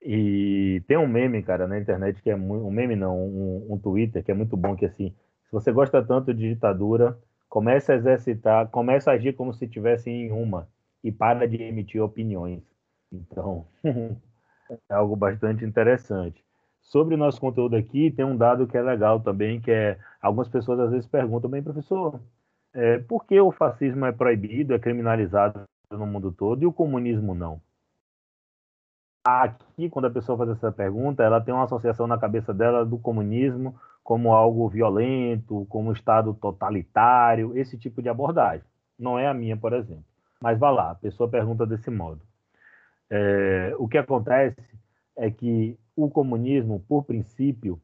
A: E tem um meme, cara, na internet que é muito. Um meme não, um, um Twitter que é muito bom, que assim, se você gosta tanto de ditadura, comece a exercitar, comece a agir como se estivesse em uma e para de emitir opiniões. Então, é algo bastante interessante. Sobre o nosso conteúdo aqui, tem um dado que é legal também, que é algumas pessoas às vezes perguntam, bem, professor, é, por que o fascismo é proibido, é criminalizado no mundo todo e o comunismo não? Aqui, quando a pessoa faz essa pergunta, ela tem uma associação na cabeça dela do comunismo como algo violento, como Estado totalitário, esse tipo de abordagem. Não é a minha, por exemplo. Mas vá lá, a pessoa pergunta desse modo. É, o que acontece é que o comunismo, por princípio,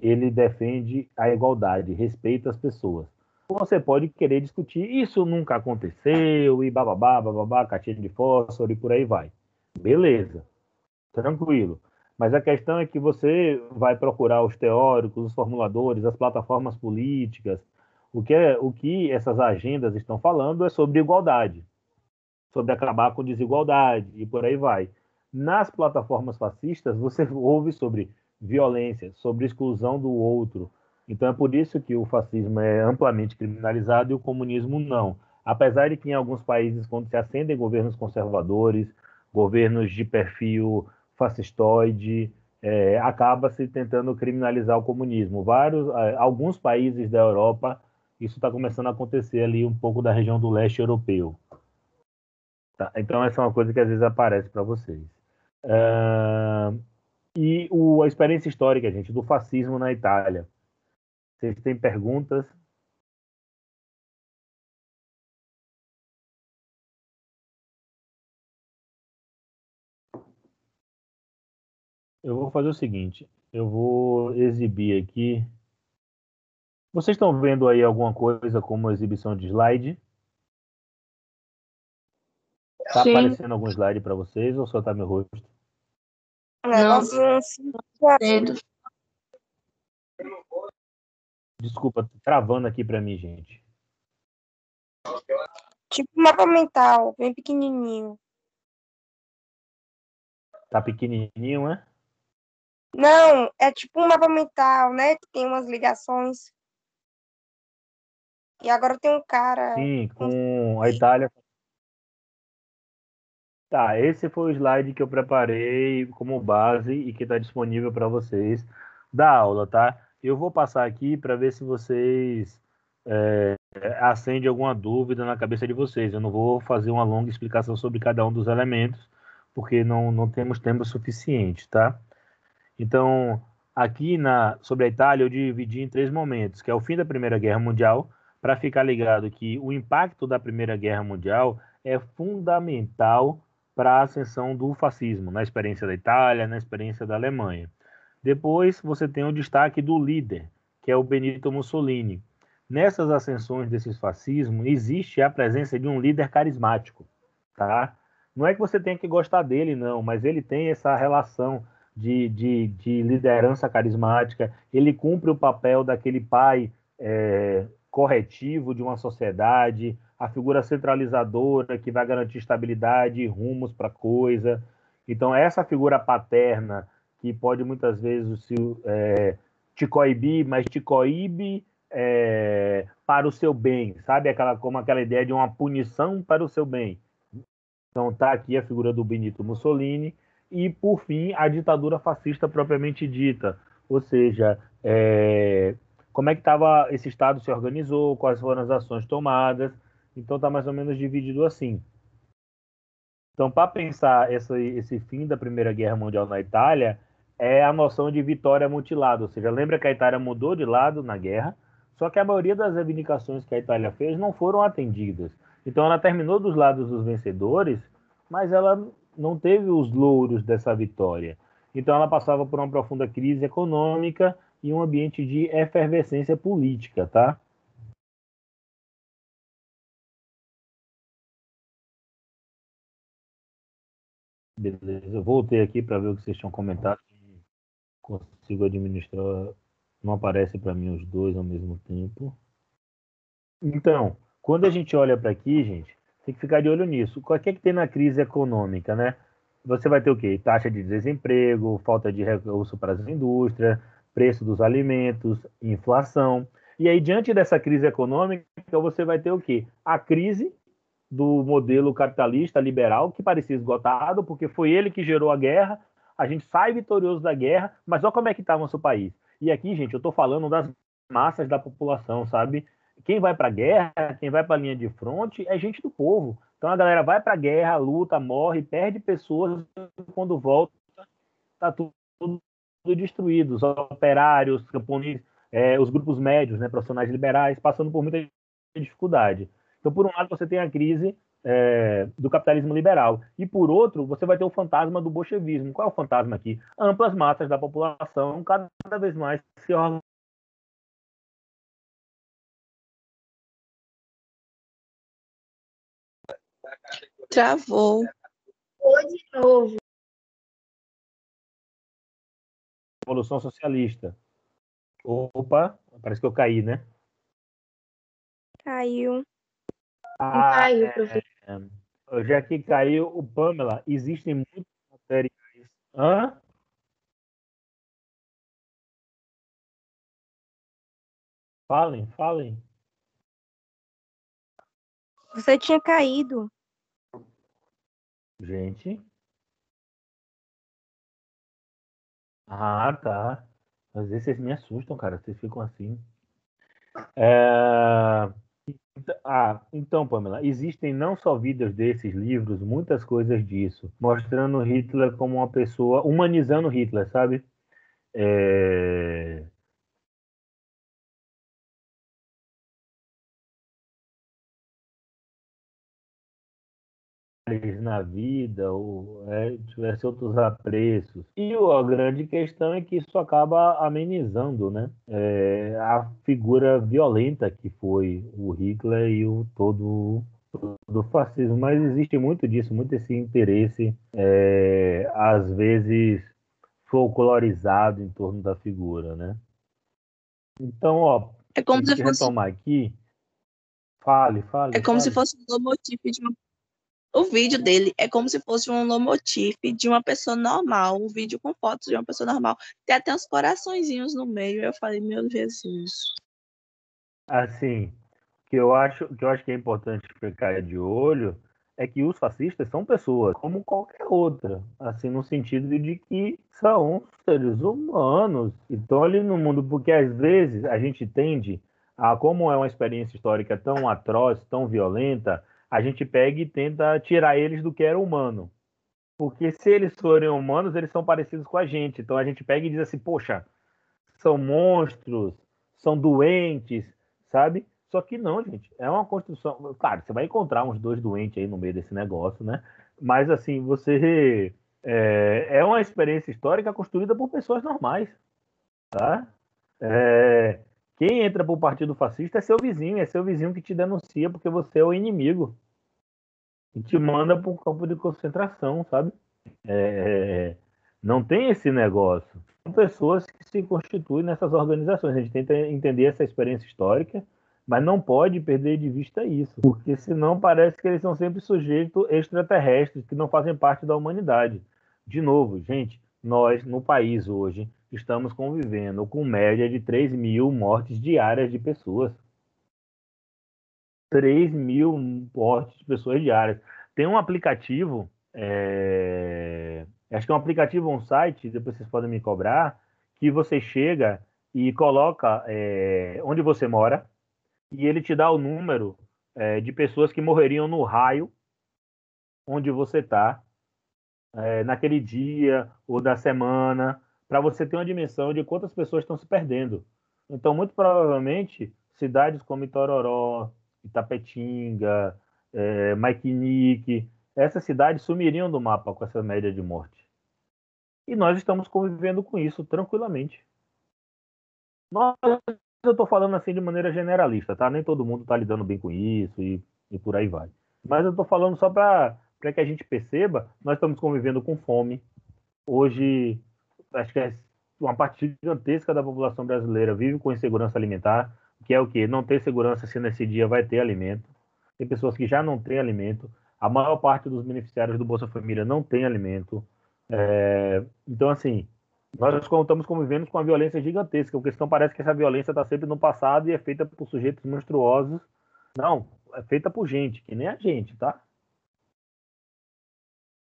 A: ele defende a igualdade, respeita as pessoas. Você pode querer discutir, isso nunca aconteceu, e bababá, bababá, caixinha de fósforo e por aí vai. Beleza, tranquilo. Mas a questão é que você vai procurar os teóricos, os formuladores, as plataformas políticas. O que, é, o que essas agendas estão falando é sobre igualdade, sobre acabar com desigualdade e por aí vai. Nas plataformas fascistas, você ouve sobre violência, sobre exclusão do outro. Então é por isso que o fascismo é amplamente criminalizado e o comunismo não. Apesar de que em alguns países, quando se acendem governos conservadores, governos de perfil fascistoide, é, acaba se tentando criminalizar o comunismo. Vários, alguns países da Europa, isso está começando a acontecer ali um pouco da região do leste europeu. Tá? Então essa é uma coisa que às vezes aparece para vocês. Uh, e o, a experiência histórica, gente, do fascismo na Itália. Vocês têm perguntas? Eu vou fazer o seguinte, eu vou exibir aqui. Vocês estão vendo aí alguma coisa como exibição de slide? Tá
H: Sim.
A: aparecendo algum slide para vocês ou só tá meu rosto?
B: Não.
A: Desculpa, tá travando aqui para mim, gente.
B: Tipo um mapa mental, bem pequenininho.
A: Tá pequenininho, né?
B: Não, é tipo um mapa mental, né? Que tem umas ligações. E agora tem um cara.
A: Sim, com a Itália. Tá, esse foi o slide que eu preparei como base e que está disponível para vocês da aula, tá? Eu vou passar aqui para ver se vocês é, acendem alguma dúvida na cabeça de vocês. Eu não vou fazer uma longa explicação sobre cada um dos elementos, porque não, não temos tempo suficiente, tá? Então, aqui na, sobre a Itália, eu dividi em três momentos, que é o fim da Primeira Guerra Mundial, para ficar ligado que o impacto da Primeira Guerra Mundial é fundamental para a ascensão do fascismo, na experiência da Itália, na experiência da Alemanha. Depois, você tem o destaque do líder, que é o Benito Mussolini. Nessas ascensões desses fascismos, existe a presença de um líder carismático, tá? Não é que você tenha que gostar dele, não, mas ele tem essa relação de, de, de liderança carismática, ele cumpre o papel daquele pai é, corretivo de uma sociedade, a figura centralizadora que vai garantir estabilidade e rumos para a coisa. Então, essa figura paterna, que pode muitas vezes se, é, te coibir, mas te coíbe é, para o seu bem, sabe? Aquela, como aquela ideia de uma punição para o seu bem. Então, está aqui a figura do Benito Mussolini, e, por fim, a ditadura fascista propriamente dita, ou seja, é, como é que estava esse Estado se organizou, quais foram as ações tomadas, então está mais ou menos dividido assim. Então, para pensar essa, esse fim da Primeira Guerra Mundial na Itália, é a noção de vitória mutilada, ou seja, lembra que a Itália mudou de lado na guerra, só que a maioria das reivindicações que a Itália fez não foram atendidas. Então, ela terminou dos lados dos vencedores, mas ela não teve os louros dessa vitória. Então ela passava por uma profunda crise econômica e um ambiente de efervescência política, tá? Beleza, eu voltei aqui para ver o que vocês tinham comentado. Consigo administrar Não aparece para mim os dois ao mesmo tempo. Então, quando a gente olha para aqui, gente, tem que ficar de olho nisso. Que é que tem na crise econômica, né? Você vai ter o quê? Taxa de desemprego, falta de recurso para as indústrias, preço dos alimentos, inflação. E aí, diante dessa crise econômica, você vai ter o quê? A crise do modelo capitalista liberal, que parecia esgotado, porque foi ele que gerou a guerra. A gente sai vitorioso da guerra, mas olha como é que está nosso país. E aqui, gente, eu estou falando das massas da população, sabe? Quem vai para a guerra, quem vai para a linha de frente, é gente do povo. Então a galera vai para a guerra, luta, morre, perde pessoas, quando volta, está tudo, tudo destruído. Os operários, camponeses, é, os grupos médios, né, profissionais liberais, passando por muita dificuldade. Então, por um lado, você tem a crise é, do capitalismo liberal, e por outro, você vai ter o fantasma do bolchevismo. Qual é o fantasma aqui? Amplas massas da população cada vez mais se
I: Travou.
B: Oi de novo.
A: Revolução Socialista. Opa, parece que eu caí, né?
B: Caiu.
A: Ah,
B: caiu,
A: é,
B: professor.
A: é. Já que caiu o Pamela, existem muitos materiais. Hã? Falem, falem.
B: Você tinha caído.
A: Gente. Ah, tá. Às vezes vocês me assustam, cara. Vocês ficam assim. É... Ah, então, Pamela, existem não só vídeos desses livros, muitas coisas disso, mostrando Hitler como uma pessoa, humanizando Hitler, sabe? É... na vida ou é, tivesse outros apreços. E a grande questão é que isso acaba amenizando né, é, a figura violenta que foi o Hitler e o todo do fascismo, mas existe muito disso, muito esse interesse, é, às vezes folclorizado em torno da figura, né? Então, ó,
I: é como se fosse
A: retomar aqui. Fale, fale.
I: É como
A: fale.
I: se fosse um lomotipo de uma o vídeo dele é como se fosse um lomotif de uma pessoa normal, um vídeo com fotos de uma pessoa normal. Tem até uns coraçõezinhos no meio. Eu falei, meu Jesus.
A: Assim, que eu acho que eu acho que é importante ficar de olho é que os fascistas são pessoas como qualquer outra, assim no sentido de que são seres humanos, e estão ali no mundo, porque às vezes a gente tende a como é uma experiência histórica tão atroz, tão violenta, a gente pega e tenta tirar eles do que era humano. Porque se eles forem humanos, eles são parecidos com a gente. Então a gente pega e diz assim, poxa, são monstros, são doentes, sabe? Só que não, gente. É uma construção. Claro, você vai encontrar uns dois doentes aí no meio desse negócio, né? Mas assim, você. É, é uma experiência histórica construída por pessoas normais, tá? É, quem entra para o partido fascista é seu vizinho, é seu vizinho que te denuncia porque você é o inimigo. E te manda para um campo de concentração, sabe? É, não tem esse negócio. São pessoas que se constituem nessas organizações. A gente tenta entender essa experiência histórica, mas não pode perder de vista isso, porque senão parece que eles são sempre sujeitos extraterrestres que não fazem parte da humanidade. De novo, gente, nós no país hoje estamos convivendo com média de 3 mil mortes diárias de pessoas. 3 mil mortes de pessoas diárias. Tem um aplicativo, é... acho que é um aplicativo, um site, depois vocês podem me cobrar, que você chega e coloca é... onde você mora e ele te dá o número é, de pessoas que morreriam no raio onde você está, é, naquele dia ou da semana, para você ter uma dimensão de quantas pessoas estão se perdendo. Então, muito provavelmente, cidades como Itororó, Itapetinga, é, Maikinique, essas cidades sumiriam do mapa com essa média de morte. E nós estamos convivendo com isso tranquilamente. Nós, eu estou falando assim de maneira generalista, tá? Nem todo mundo está lidando bem com isso e, e por aí vai. Mas eu estou falando só para que a gente perceba, nós estamos convivendo com fome. Hoje, acho que é uma parte gigantesca da população brasileira vive com insegurança alimentar, que é o que? Não ter segurança se nesse dia vai ter alimento. Tem pessoas que já não têm alimento. A maior parte dos beneficiários do Bolsa Família não tem alimento. É, então, assim, nós estamos convivendo com uma violência gigantesca. A questão parece que essa violência está sempre no passado e é feita por sujeitos monstruosos. Não, é feita por gente, que nem a gente, tá?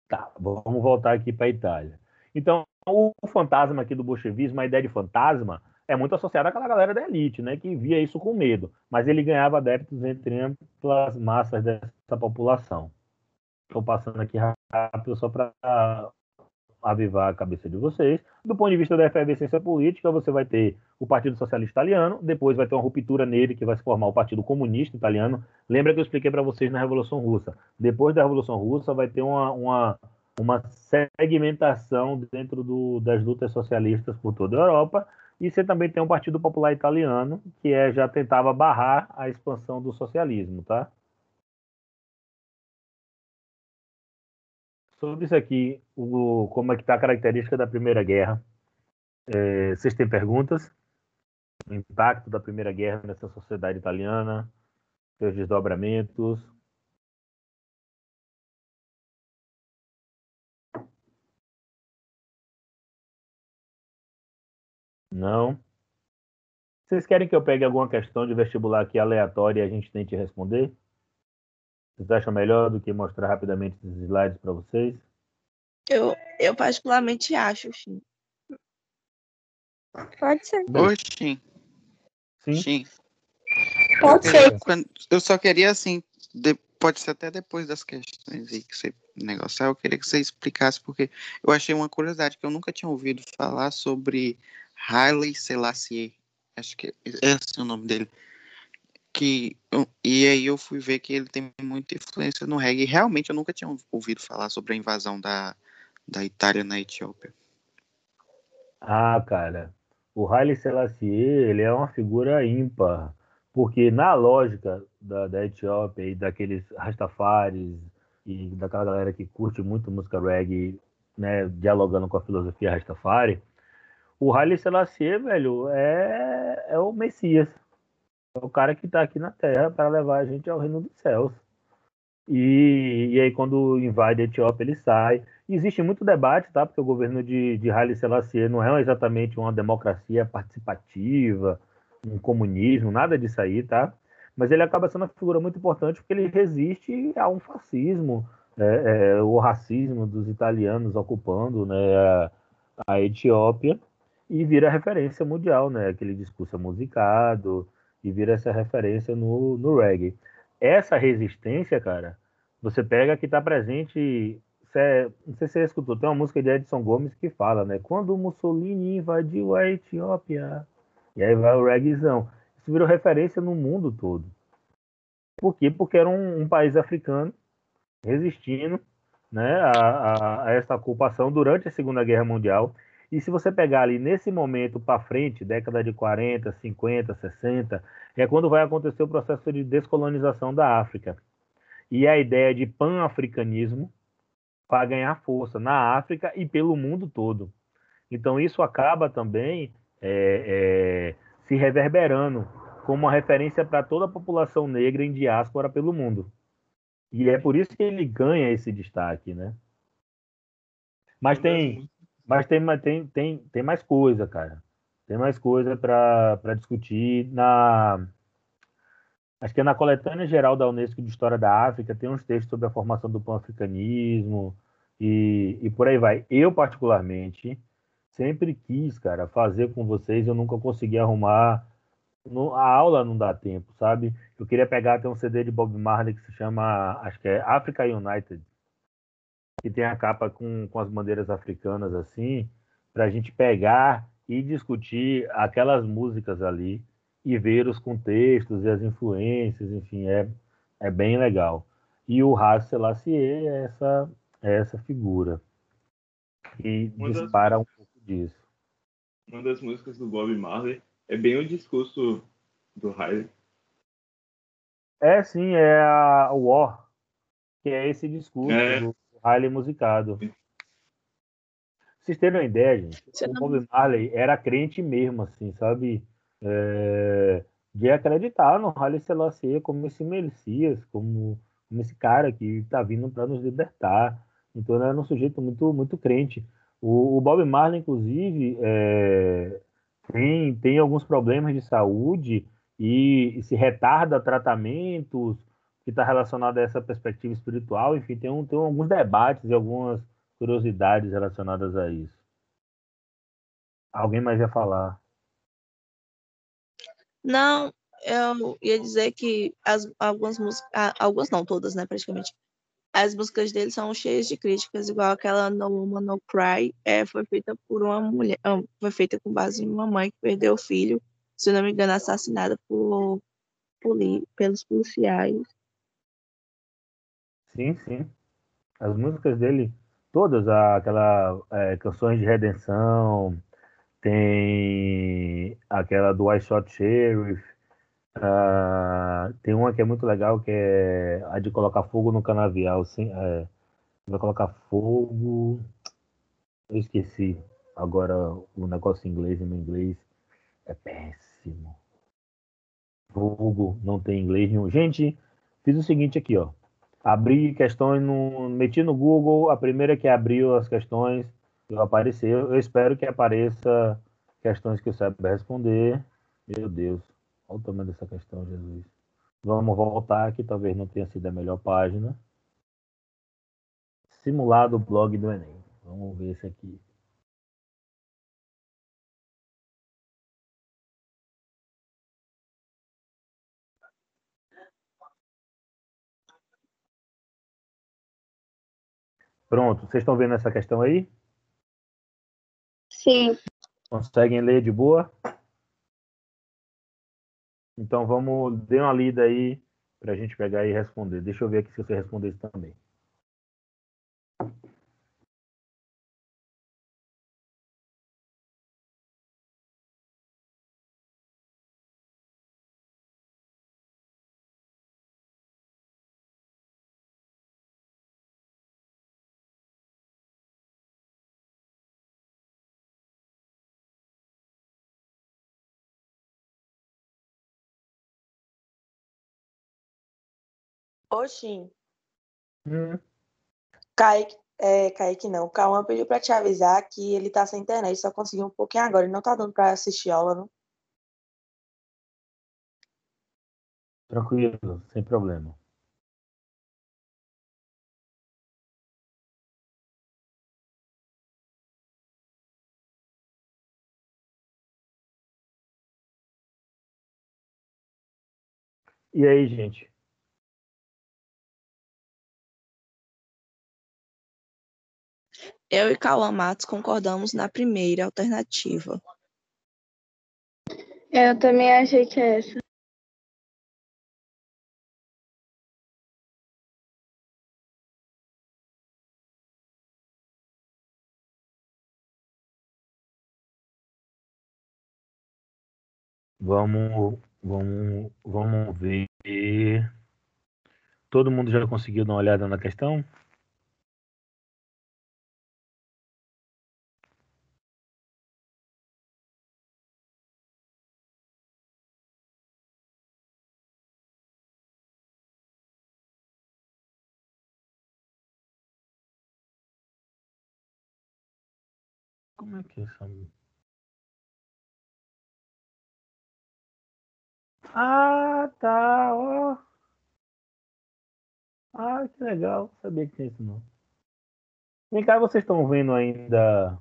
A: Tá, vamos voltar aqui para a Itália. Então, o fantasma aqui do bolchevismo, a ideia de fantasma, é muito associada àquela galera da elite, né, que via isso com medo. Mas ele ganhava adeptos entre amplas massas dessa população. Estou passando aqui rápido só para avivar a cabeça de vocês. Do ponto de vista da efervescência política, você vai ter o Partido Socialista Italiano, depois vai ter uma ruptura nele que vai se formar o Partido Comunista Italiano. Lembra que eu expliquei para vocês na Revolução Russa? Depois da Revolução Russa vai ter uma, uma, uma segmentação dentro do, das lutas socialistas por toda a Europa. E você também tem um Partido Popular Italiano, que é, já tentava barrar a expansão do socialismo, tá? Sobre isso aqui, o, como é que está a característica da Primeira Guerra? É, vocês têm perguntas? O impacto da Primeira Guerra nessa sociedade italiana, seus desdobramentos. Não? Vocês querem que eu pegue alguma questão de vestibular aqui aleatória e a gente tente responder? Vocês acham melhor do que mostrar rapidamente esses slides para vocês?
I: Eu, eu particularmente acho, sim.
B: Pode ser.
G: Oi, sim.
A: Sim.
G: Sim.
B: Pode
G: Eu
B: ser.
G: queria- eu só queria, assim, de- pode ser até depois das questões aí que você negociar, eu queria que você explicasse, porque eu achei uma curiosidade que eu nunca tinha ouvido falar sobre Haile Selassie. Acho que esse é o nome dele. Que, e aí eu fui ver que ele tem muita influência no reggae. Realmente eu nunca tinha ouvido falar sobre a invasão da, da Itália na Etiópia.
A: Ah, cara, o Haile Selassie, ele é uma figura ímpar, porque na lógica da, da Etiópia e daqueles Rastafaris e daquela galera que curte muito música reggae, né, dialogando com a filosofia Rastafari, o Haile Selassie, velho, é, é o Messias. É o cara que tá aqui na Terra para levar a gente ao reino dos céus. E, e aí, quando invade a Etiópia, ele sai. Existe muito debate, tá? Porque o governo de, de Haile Selassie não é exatamente uma democracia participativa, um comunismo, nada disso aí, tá? Mas ele acaba sendo uma figura muito importante porque ele resiste a um fascismo, né? É, o racismo dos italianos ocupando né, a, a Etiópia e vira referência mundial, né? Aquele discurso musicado e vira essa referência no, no reggae. Essa resistência, cara, você pega que está presente Cê- não sei se você escutou, tem uma música de Edson Gomes que fala, né? Quando Mussolini invadiu a Etiópia. E aí vai o reggaezão. Isso virou referência no mundo todo. Por quê? Porque era um, um país africano resistindo né, a, a- a essa ocupação durante a Segunda Guerra Mundial. E se você pegar ali nesse momento para frente, década de 40, 50, 60, é quando vai acontecer o processo de descolonização da África. E a ideia de pan-africanismo para ganhar força na África e pelo mundo todo. Então isso acaba também é, é, se reverberando como uma referência para toda a população negra em diáspora pelo mundo. E é por isso que ele ganha esse destaque, né? Mas tem, mas tem, tem, tem, tem mais coisa, cara. Tem mais coisa para discutir na Acho que é na coletânea geral da Unesco de História da África tem uns textos sobre a formação do pan-africanismo e, e por aí vai. Eu, particularmente, sempre quis, cara, fazer com vocês, eu nunca consegui arrumar. No, a aula não dá tempo, sabe? Eu queria pegar até um CD de Bob Marley que se chama, acho que é Africa United, que tem a capa com, com as bandeiras africanas assim, para a gente pegar e discutir aquelas músicas ali e ver os contextos e as influências, enfim, é, é bem legal. E o Haile Selassie é essa, é essa figura que
L: Uma das-
A: dispara um pouco disso.
L: Uma das músicas do Bob Marley é bem o discurso do Haile.
A: É sim, é a War, que é esse discurso
L: É.
A: do Haile musicado. vocês terem uma ideia, gente,
I: Você
A: o Bob Marley era crente mesmo, assim, sabe? É, de acreditar no Haile Selassie como esse Messias, como, como esse cara que está vindo para nos libertar. Então, ele era um sujeito muito, muito crente. O, o Bob Marley, inclusive, é, tem, tem alguns problemas de saúde e, e se retarda tratamentos que está relacionado a essa perspectiva espiritual. Enfim, tem, um, tem alguns debates e algumas curiosidades relacionadas a isso. Alguém mais ia falar?
I: Não, eu ia dizer que as, algumas músicas, algumas não, todas, né, praticamente. As músicas dele são cheias de críticas, igual aquela No Woman No Cry, é, foi feita por uma mulher, ah, foi feita com base em uma mãe que perdeu o filho, se não me engano, assassinada por, poli- pelos policiais.
A: Sim, sim. As músicas dele, todas, aquela é, Canções de Redenção, tem aquela do I Shot Sheriff, ah, tem uma que é muito legal, que é a de colocar fogo no canavial, sim, é, vai colocar fogo, eu esqueci agora o negócio em inglês, em meu inglês é péssimo. Fogo, não tem inglês nenhum. Gente, fiz o seguinte aqui, ó. Abri questões no. Meti no Google, a primeira que abriu as questões apareceu. Eu espero que apareça questões que eu saiba responder. Meu Deus, olha o tamanho dessa questão, Jesus. Vamos voltar, que talvez não tenha sido a melhor página. Simulado blog do Enem. Vamos ver esse aqui. Pronto, vocês estão vendo essa questão aí?
B: Sim.
A: Conseguem ler de boa? Então vamos, dê uma lida aí para a gente pegar e responder. Deixa eu ver aqui se você respondeu isso também.
M: Oxi,
A: Hum,
M: Kaique, é, Kaique não, Cauã pediu pra te avisar que ele tá sem internet, só conseguiu um pouquinho agora, ele não tá dando pra assistir aula, não.
A: tranquilo, sem problema. E aí, gente?
I: Eu e Cauã Matos concordamos na primeira alternativa.
H: Eu também achei que é essa.
A: Vamos, vamos, vamos ver. Todo mundo já conseguiu dar uma olhada na questão? Essa? Ah, tá, ó. Ah, que legal. Não sabia que tinha isso não. Vem cá, vocês estão vendo ainda.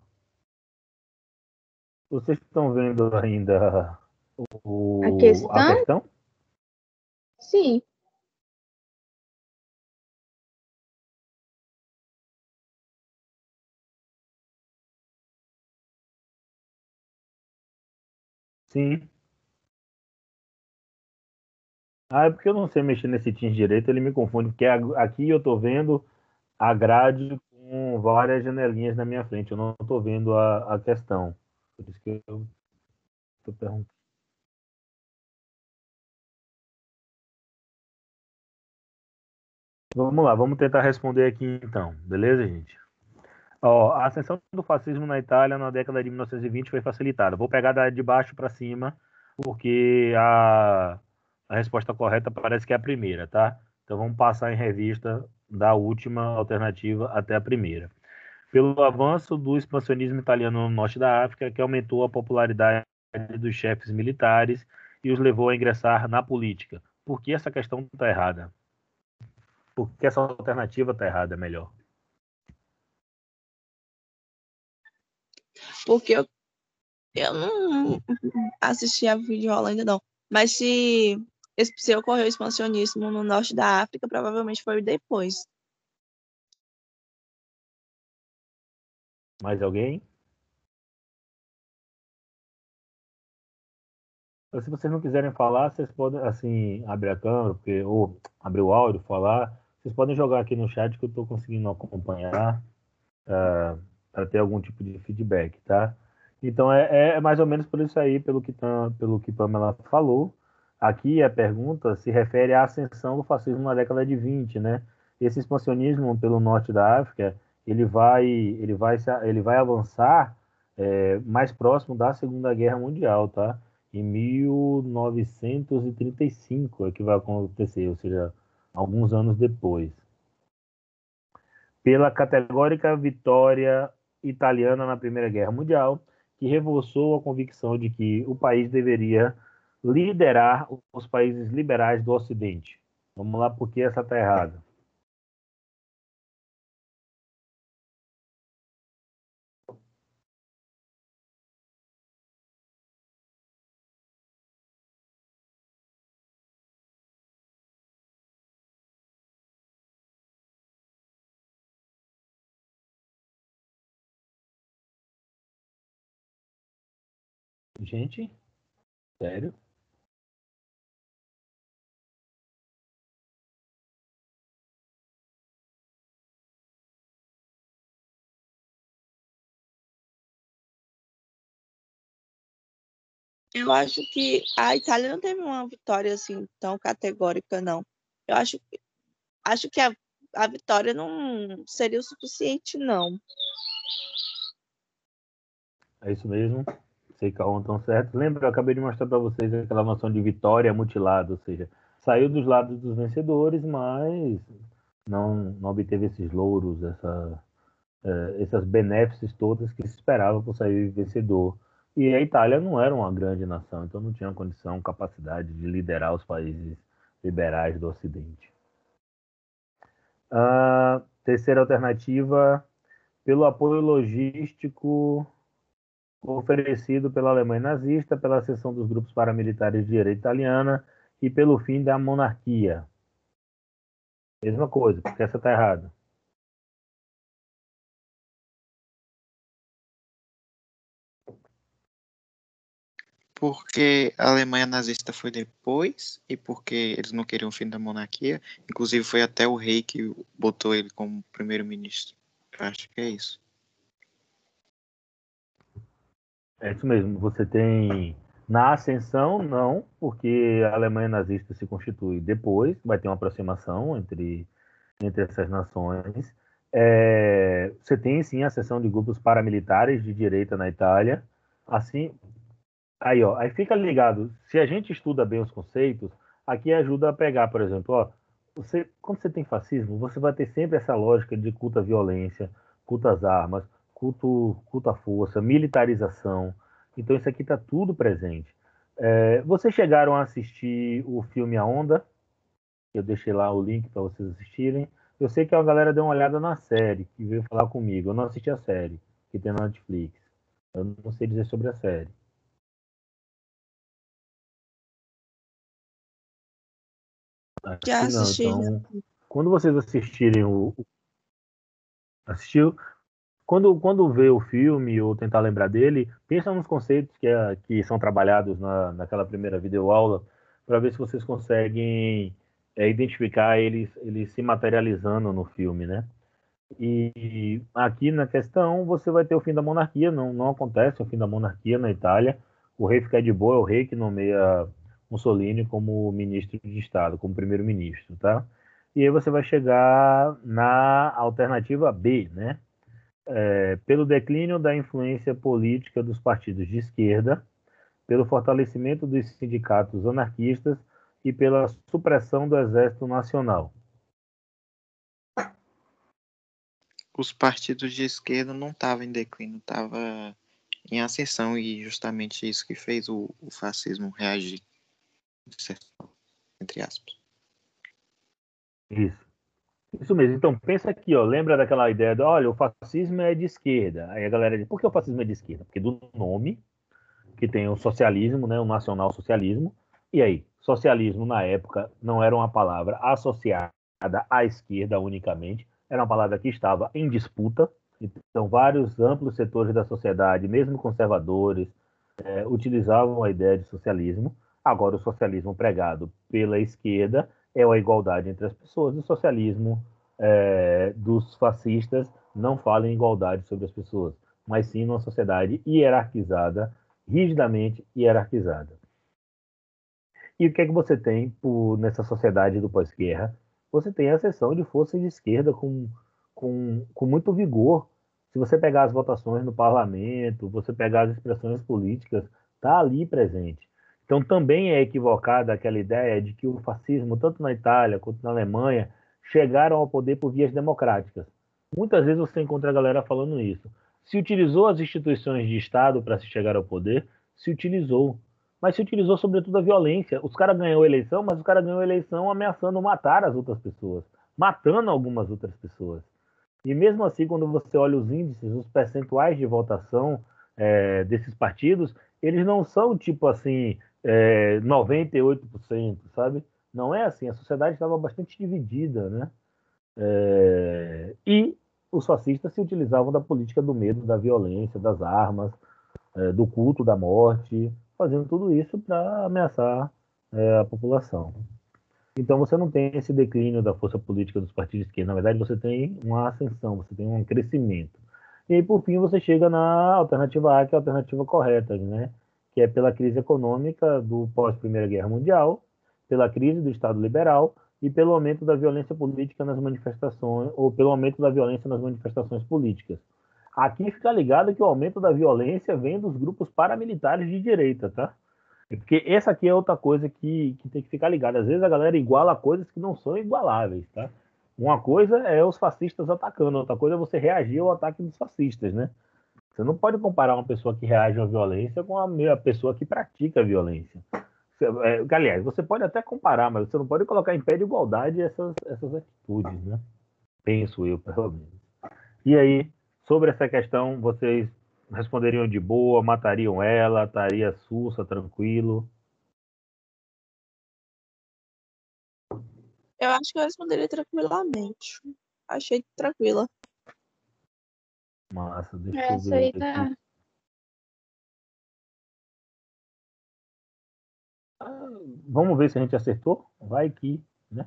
A: Vocês estão vendo ainda o,
H: A questão?
A: a questão?
H: Sim.
A: Sim. Ah, é porque eu não sei mexer nesse Teams direito, ele me confunde, porque aqui eu tô vendo a grade com várias janelinhas na minha frente, eu não tô vendo a, a questão. Por isso que eu tô perguntando. Vamos lá, vamos tentar responder aqui então, beleza, gente? Ó, a ascensão do fascismo na Itália na década de 1920 foi facilitada. Vou pegar de baixo para cima, porque a, a resposta correta parece que é a primeira, tá? Então vamos passar em revista da última alternativa até a primeira. Pelo avanço do expansionismo italiano no norte da África, que aumentou a popularidade dos chefes militares e os levou a ingressar na política. Por que essa questão está errada? Por que essa alternativa está errada, melhor?
I: Porque eu, eu não assisti a vídeo rola ainda não. Mas se, se ocorreu expansionismo no norte da África, provavelmente foi depois.
A: Mais alguém? Se vocês não quiserem falar, vocês podem, assim, abrir a câmera, porque, ou abrir o áudio, falar. Vocês podem jogar aqui no chat que eu estou conseguindo acompanhar para ter algum tipo de feedback, tá? Então é, é mais ou menos por isso aí, pelo que, pelo que Pamela falou. Aqui a pergunta se refere à ascensão do fascismo na década de 20, né? Esse expansionismo pelo norte da África, ele vai, ele vai, ele vai avançar é, mais próximo da Segunda Guerra Mundial, tá? Em 1935 é que vai acontecer, ou seja, alguns anos depois. Pela categórica vitória italiana na Primeira Guerra Mundial, que reforçou a convicção de que o país deveria liderar os países liberais do Ocidente. Vamos lá, porque essa está errada. Gente, sério?
I: Eu acho que a Itália não teve uma vitória assim tão categórica, não. Eu acho, acho que a, a vitória não seria o suficiente, não.
A: É isso mesmo. Sei que estão certo. Lembra, eu acabei de mostrar para vocês aquela noção de vitória mutilada, ou seja, saiu dos lados dos vencedores, mas não, não obteve esses louros, essa, eh, essas benéfices todas que se esperava por sair vencedor. E a Itália não era uma grande nação, então não tinha condição, capacidade de liderar os países liberais do Ocidente. Ah, terceira alternativa, pelo apoio logístico oferecido pela Alemanha nazista, pela seção dos grupos paramilitares de direita italiana e pelo fim da monarquia. Mesma coisa, porque essa está errada.
G: Porque a Alemanha nazista foi depois e porque eles não queriam o fim da monarquia. Inclusive foi até o rei que botou ele como primeiro-ministro. Acho que é isso.
A: É isso mesmo. Você tem na ascensão, não, porque a Alemanha nazista se constitui depois, vai ter uma aproximação entre, entre essas nações. É, você tem sim a seção de grupos paramilitares de direita na Itália. Assim, aí ó, aí fica ligado. Se a gente estuda bem os conceitos, aqui ajuda a pegar, por exemplo, ó, você, quando você tem fascismo, você vai ter sempre essa lógica de culto à violência, culto às armas, culto, culto à força, militarização. Então isso aqui está tudo presente. É, vocês chegaram a assistir o filme A Onda? Eu deixei lá o link para vocês assistirem. Eu sei que a galera deu uma olhada na série, que veio falar comigo. Eu não assisti a série, que tem na Netflix. Eu não sei dizer sobre a série. Acho
I: Já assisti.
A: Então, quando vocês assistirem o- Assistiu? Quando, quando vê o filme ou tentar lembrar dele, pensa nos conceitos que, é- que são trabalhados na, naquela primeira videoaula, para ver se vocês conseguem é, identificar eles, eles se materializando no filme, né? E aqui na questão você vai ter o fim da monarquia, não, não acontece o fim da monarquia na Itália. O rei fica de boa, é o rei que nomeia Mussolini como ministro de Estado, como primeiro-ministro, tá? E aí você vai chegar na alternativa B, né? É, pelo declínio da influência política dos partidos de esquerda, pelo fortalecimento dos sindicatos anarquistas e pela supressão do Exército Nacional.
G: Os partidos de esquerda não estavam em declínio, estavam em ascensão e justamente isso que fez o, o fascismo reagir, entre aspas.
A: Isso. Isso mesmo. Então, pensa aqui, ó, lembra daquela ideia de, olha, o fascismo é de esquerda. Aí a galera diz, por que o fascismo é de esquerda? Porque do nome, que tem o socialismo, né, o nacional-socialismo. E aí, socialismo na época não era uma palavra associada à esquerda unicamente, era uma palavra que estava em disputa. Então, vários amplos setores da sociedade, mesmo conservadores, é, utilizavam a ideia de socialismo. Agora, o socialismo pregado pela esquerda é a igualdade entre as pessoas. O socialismo é, dos fascistas não fala em igualdade sobre as pessoas, mas sim numa sociedade hierarquizada, rigidamente hierarquizada. E o que é que você tem por, nessa sociedade do pós-guerra? Você tem a seção de forças de esquerda com, com, com muito vigor. Se você pegar as votações no parlamento, você pegar as expressões políticas, está ali presente. Então também é equivocada aquela ideia de que o fascismo, tanto na Itália quanto na Alemanha, chegaram ao poder por vias democráticas. Muitas vezes você encontra a galera falando isso. Se utilizou as instituições de Estado para se chegar ao poder, se utilizou. Mas se utilizou sobretudo a violência. Os caras ganhou a eleição, mas os caras ganhou a eleição ameaçando matar as outras pessoas, matando algumas outras pessoas. E mesmo assim, quando você olha os índices, os percentuais de votação é, desses partidos, eles não são tipo assim, é, 98%, sabe? Não é assim. A sociedade estava bastante dividida, né? É, e os fascistas se utilizavam da política do medo, da violência, das armas, é, do culto da morte, fazendo tudo isso para ameaçar é, a população. Então você não tem esse declínio da força política dos partidos de esquerda. Na verdade, você tem uma ascensão, você tem um crescimento. E aí, por fim, você chega na alternativa A, que é a alternativa correta, né? Que é pela crise econômica do pós-Primeira Guerra Mundial, pela crise do Estado liberal e pelo aumento da violência política nas manifestações, ou pelo aumento da violência nas manifestações políticas. Aqui fica ligado que o aumento da violência vem dos grupos paramilitares de direita, tá? Porque essa aqui é outra coisa que, que tem que ficar ligada. Às vezes a galera iguala coisas que não são igualáveis, tá? Uma coisa é os fascistas atacando, outra coisa é você reagir ao ataque dos fascistas, né? Você não pode comparar uma pessoa que reage à violência com a pessoa que pratica a violência. É, aliás, você pode até comparar, mas você não pode colocar em pé de igualdade essas, essas atitudes, né? Penso eu, pelo menos. E aí, sobre essa questão, vocês responderiam de boa, matariam ela, estaria sussa, tranquilo?
I: Eu acho que eu responderia tranquilamente. Achei tranquila.
A: Massa, deixa eu
C: Essa
A: ver
C: aí tá.
A: Vamos ver se a gente acertou? Vai que, né?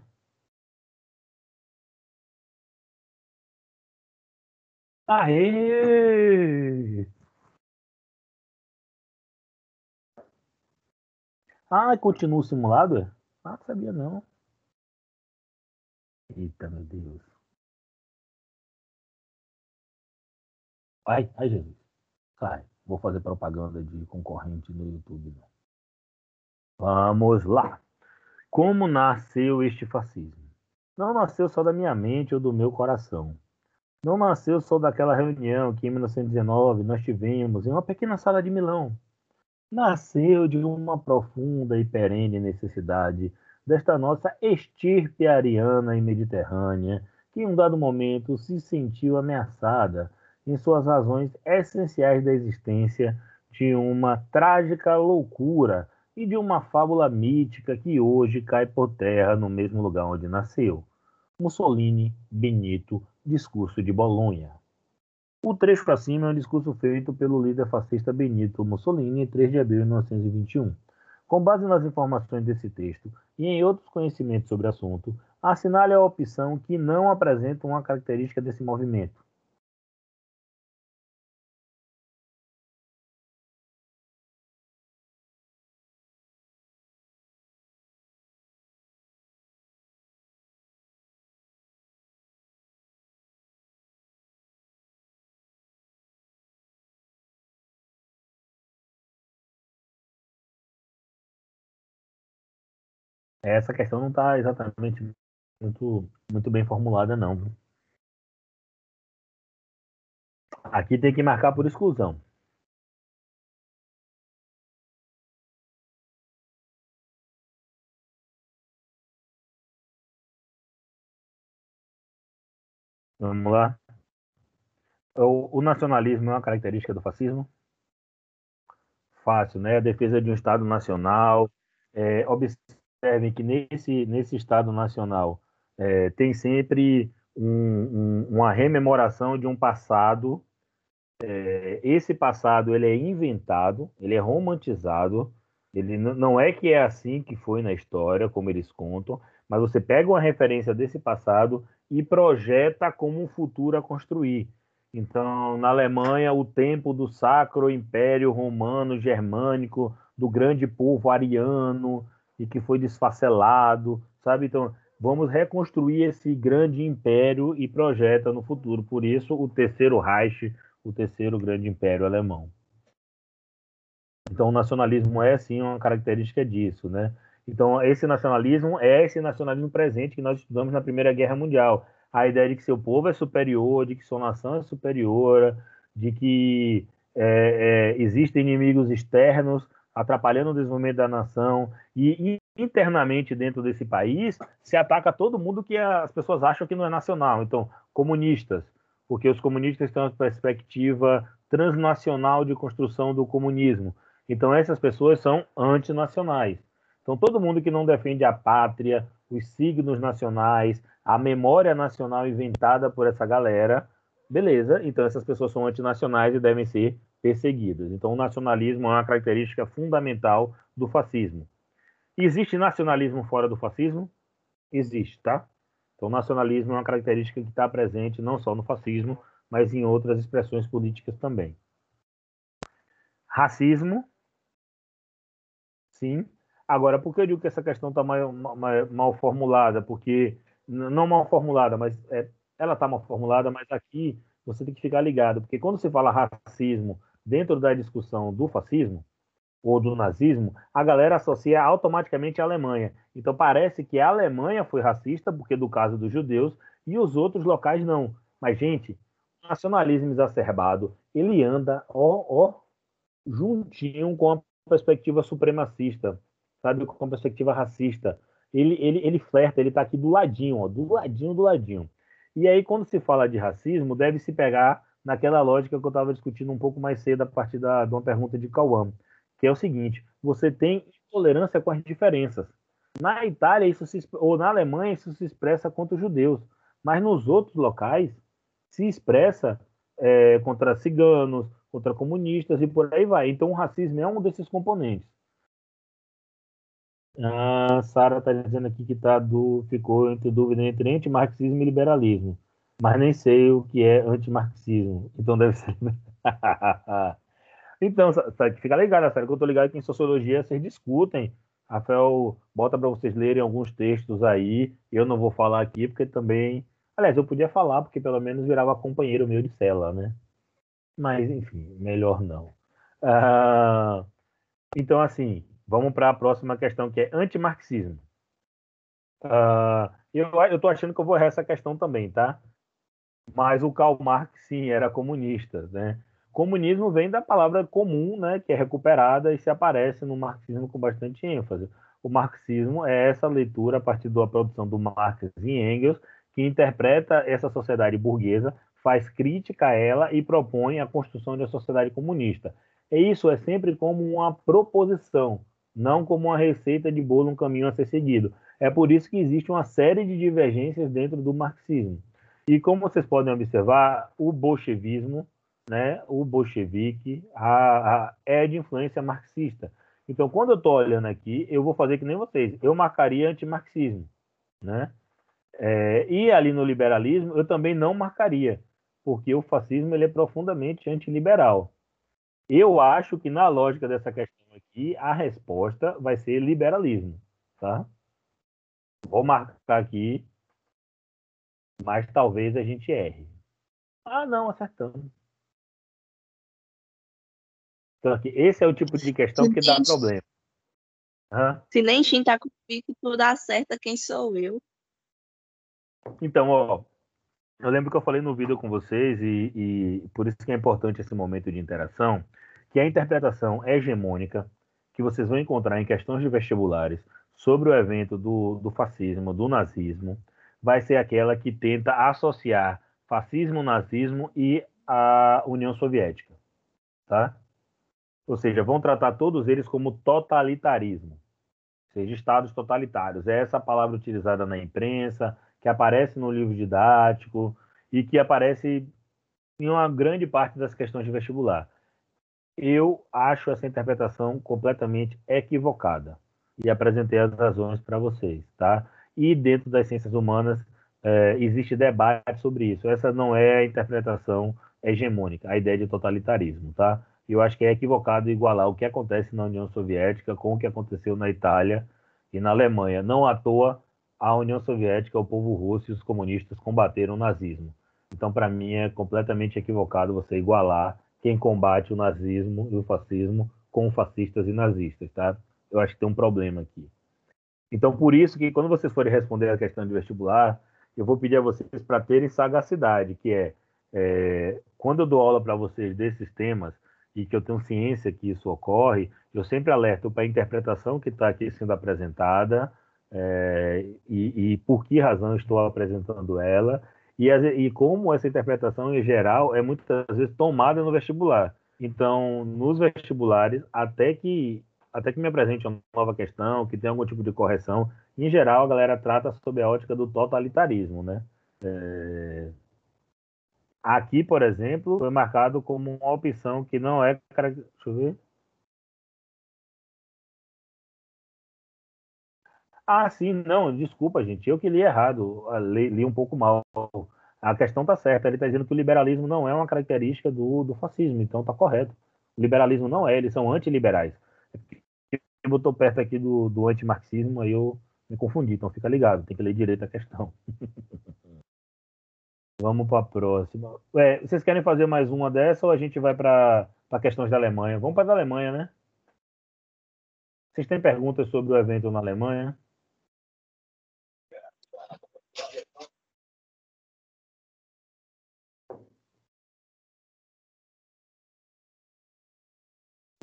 A: Aê! Ah, continua o simulado? é? Ah, não sabia não. Eita, meu Deus. Ai, ai, Jesus. Sai. Vou fazer propaganda de concorrente no YouTube. Vamos lá. Como nasceu este fascismo? Não nasceu só da minha mente ou do meu coração. Não nasceu só daquela reunião que em 1919 nós tivemos em uma pequena sala de Milão. Nasceu de uma profunda e perene necessidade desta nossa estirpe ariana e mediterrânea, que em um dado momento se sentiu ameaçada em suas razões essenciais da existência de uma trágica loucura e de uma fábula mítica que hoje cai por terra no mesmo lugar onde nasceu. Mussolini, Benito, Discurso de Bolonha. O trecho acima é um discurso feito pelo líder fascista Benito Mussolini em 3 de abril de 1921. Com base nas informações desse texto e em outros conhecimentos sobre o assunto, assinale a opção que não apresenta uma característica desse movimento. Essa questão não está exatamente muito, muito bem formulada, não. Aqui tem que marcar por exclusão. Vamos lá. O, o nacionalismo é uma característica do fascismo? Fácil, né? A defesa de um Estado nacional. É, observem que nesse, nesse Estado nacional é, tem sempre um- um- uma rememoração de um passado. É, esse passado ele é inventado, ele é romantizado. Ele não é que é assim que foi na história, como eles contam, mas você pega uma referência desse passado e projeta como um futuro a construir. Então, na Alemanha, o tempo do Sacro Império Romano Germânico, do grande povo ariano, e que foi desfacelado, sabe? Então, vamos reconstruir esse grande império e projeta no futuro. Por isso, o terceiro Reich, o terceiro grande império alemão. Então, o nacionalismo é, sim, uma característica disso, né? Então, esse nacionalismo é esse nacionalismo presente que nós estudamos na Primeira Guerra Mundial. A ideia de que seu povo é superior, de que sua nação é superior, de que é, é, existem inimigos externos atrapalhando o desenvolvimento da nação e, internamente dentro desse país se ataca todo mundo que as pessoas acham que não é nacional. Então, comunistas, porque os comunistas têm uma perspectiva transnacional de construção do comunismo. Então, essas pessoas são antinacionais. Então, todo mundo que não defende a pátria, os signos nacionais, a memória nacional inventada por essa galera, beleza, então essas pessoas são antinacionais e devem ser perseguidas. Então, o nacionalismo é uma característica fundamental do fascismo. Existe nacionalismo fora do fascismo? Existe, tá? Então, o nacionalismo é uma característica que está presente não só no fascismo, mas em outras expressões políticas também. Racismo, sim. Agora, por que eu digo que essa questão está mal, mal, mal formulada? Porque, não mal formulada, mas é, ela está mal formulada, mas aqui você tem que ficar ligado, porque quando se fala racismo dentro da discussão do fascismo ou do nazismo, a galera associa automaticamente à Alemanha. Então parece que a Alemanha foi racista, porque do caso dos judeus, e os outros locais não. Mas, gente, o nacionalismo exacerbado, ele anda, ó, ó, juntinho com a perspectiva supremacista, sabe, com a perspectiva racista. Ele, ele, ele flerta, ele está aqui do ladinho, ó, do ladinho, do ladinho. E aí, quando se fala de racismo, deve se pegar naquela lógica que eu estava discutindo um pouco mais cedo a partir da, de uma pergunta de Cauã, que é o seguinte: você tem intolerância com as diferenças. Na Itália, isso se, ou na Alemanha, isso se expressa contra os judeus, mas nos outros locais se expressa é, contra ciganos, contra comunistas e por aí vai. Então, o racismo é um desses componentes. A Sara está dizendo aqui que tá do, ficou entre dúvida entre antimarxismo e liberalismo, mas nem sei o que é antimarxismo. Então deve ser. então, sa- sa- fica ligado, Sara, que eu estou ligado que em sociologia vocês discutem. Rafael bota para vocês lerem alguns textos aí. Eu não vou falar aqui porque também. Aliás, eu podia falar porque pelo menos virava companheiro meu de cela, né? Mas enfim, melhor não. Ah, então, assim, vamos para a próxima questão, que é antimarxismo. Ah, eu estou achando que eu vou errar essa questão também, tá? Mas o Karl Marx, sim, era comunista, né? Comunismo vem da palavra comum, né, que é recuperada e se aparece no marxismo com bastante ênfase. O marxismo é essa leitura a partir da produção do Marx e Engels, que interpreta essa sociedade burguesa, faz crítica a ela e propõe a construção de uma sociedade comunista. E isso é sempre como uma proposição, não como uma receita de bolo, um caminho a ser seguido. É por isso que existe uma série de divergências dentro do marxismo. E como vocês podem observar, o bolchevismo, né, o bolchevique, a, a, é de influência marxista. Então, quando eu estou olhando aqui, eu vou fazer que nem vocês. Eu marcaria antimarxismo, né? É, e ali no liberalismo, eu também não marcaria, porque o fascismo ele é profundamente antiliberal. Eu acho que na lógica dessa questão aqui, a resposta vai ser liberalismo, tá? Vou marcar aqui, mas talvez a gente erre. Ah, não, acertamos. Então, aqui, esse é o tipo de questão que dá problema. Hã?
I: Se nem Shin tá convicto, tudo acerta quem sou eu.
A: Então, ó, eu lembro que eu falei no vídeo com vocês e, e por isso que é importante esse momento de interação, que a interpretação hegemônica que vocês vão encontrar em questões de vestibulares sobre o evento do, do fascismo, do nazismo, vai ser aquela que tenta associar fascismo, nazismo e a União Soviética, tá? Ou seja, vão tratar todos eles como totalitarismo, ou seja, estados totalitários. É essa palavra utilizada na imprensa, que aparece no livro didático e que aparece em uma grande parte das questões de vestibular. Eu acho essa interpretação completamente equivocada e apresentei as razões para vocês, tá? E dentro das ciências humanas é, existe debate sobre isso. Essa não é a interpretação hegemônica, a ideia de totalitarismo, tá? Eu acho que é equivocado igualar o que acontece na União Soviética com o que aconteceu na Itália e na Alemanha. Não à toa a União Soviética, o povo russo e os comunistas combateram o nazismo. Então, para mim, é completamente equivocado você igualar quem combate o nazismo e o fascismo com fascistas e nazistas, tá? Eu acho que tem um problema aqui. Então, por isso que quando vocês forem responder a questão de vestibular, eu vou pedir a vocês para terem sagacidade, que é, é quando eu dou aula para vocês desses temas e que eu tenho ciência que isso ocorre, eu sempre alerto para a interpretação que está aqui sendo apresentada, é, e, e, por que razão estou apresentando ela e, e, como essa interpretação em geral é muitas vezes tomada no vestibular. Então, nos vestibulares, até que até que me apresente uma nova questão, que tenha algum tipo de correção, em geral a galera trata sob a ótica do totalitarismo, né? É... Aqui, por exemplo, foi marcado como uma opção que não é. Deixa eu ver. Ah, sim, não, desculpa, gente, eu que li errado, li, li um pouco mal. A questão está certa, ele está dizendo que o liberalismo não é uma característica do, do fascismo, então está correto. O liberalismo não é, eles são antiliberais. Ele botou perto aqui do, do antimarxismo, aí eu me confundi, então fica ligado, tem que ler direito a questão. Vamos para a próxima. É, vocês querem fazer mais uma dessa ou a gente vai para questões da Alemanha? Vamos para a Alemanha, né? Vocês têm perguntas sobre o evento na Alemanha?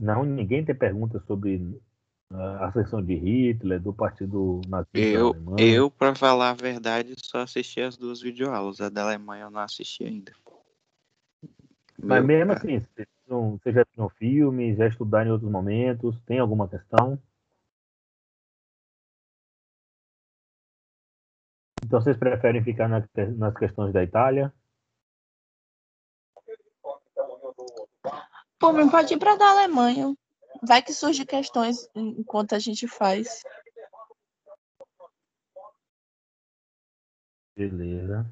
A: Não, ninguém tem pergunta sobre a ascensão de Hitler, do partido nazista
G: Eu,
A: alemão.
G: eu para falar a verdade, só assisti as duas videoaulas. A da Alemanha eu não assisti ainda.
A: Mas
G: Meu
A: mesmo
G: cara.
A: assim, vocês não- vocês já viram filmes, já estudaram em outros momentos, tem alguma questão? Então vocês preferem ficar na- nas questões da Itália?
I: Por mim, pode ir para da Alemanha. Vai que surge questões enquanto a gente faz.
A: Beleza.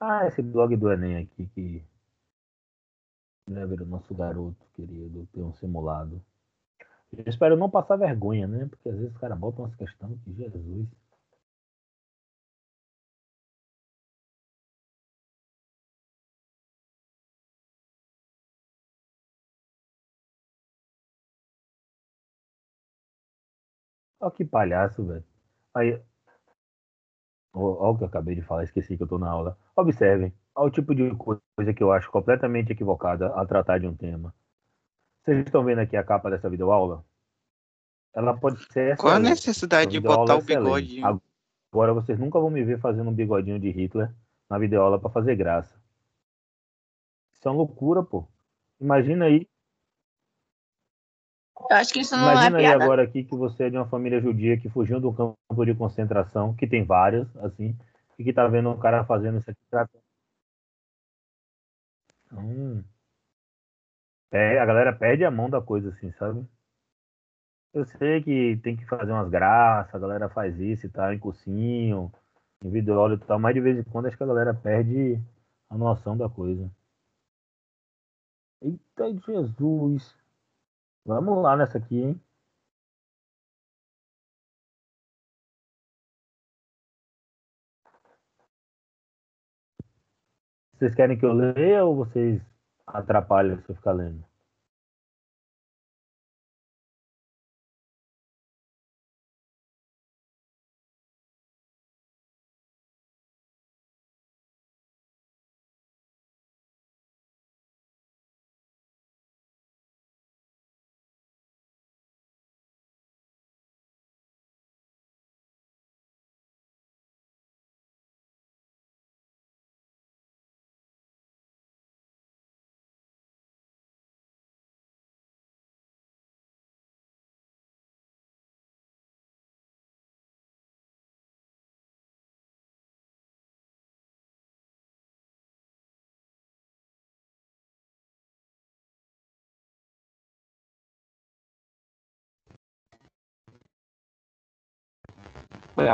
A: Ah, esse blog do Enem aqui que deve o nosso garoto querido ter um simulado. Eu espero não passar vergonha, né? Porque às vezes os caras botam umas questões que Jesus. Olha que palhaço, velho. Aí. Olha o que eu acabei de falar, esqueci que eu tô na aula. Observem, olha o tipo de coisa que eu acho completamente equivocada a tratar de um tema. Vocês estão vendo aqui a capa dessa videoaula? Ela pode ser
G: Qual a necessidade de botar o bigodinho?
A: Agora vocês nunca vão me ver fazendo um bigodinho de Hitler na videoaula para fazer graça. Isso é uma loucura, pô. Imagina aí,
I: Eu acho que isso não
A: imagina
I: é
A: aí
I: piada.
A: agora aqui que você é de uma família judia que fugiu do campo de concentração, que tem vários, assim, e que tá vendo um cara fazendo isso aqui. Hum. É, a galera perde a mão da coisa, assim, sabe? Eu sei que tem que fazer umas graças, a galera faz isso e tal, em cursinho, em videoaula e tal, mas de vez em quando acho que a galera perde a noção da coisa. Eita Jesus! Vamos lá nessa aqui, hein? Vocês querem que eu leia ou vocês atrapalham se eu ficar lendo?
E: É,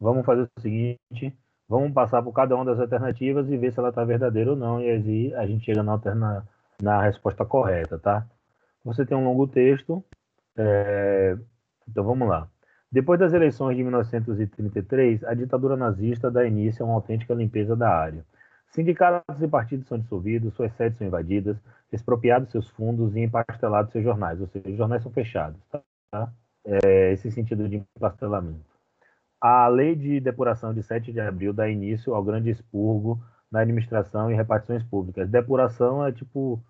A: Vamos fazer o seguinte: vamos passar por cada uma das alternativas e ver se ela está verdadeira ou não, e aí a gente chega na, alterna, na resposta correta, tá? Você tem um longo texto, é, então vamos lá. Depois das eleições de 1933, a ditadura nazista dá início a uma autêntica limpeza da área. Sindicatos e partidos são dissolvidos, suas sedes são invadidas, expropriados seus fundos e empastelados seus jornais, ou seja, os jornais são fechados, tá? É, esse sentido de empastelamento. A lei de depuração de 7 de abril dá início ao grande expurgo na administração e repartições públicas. Depuração é tipo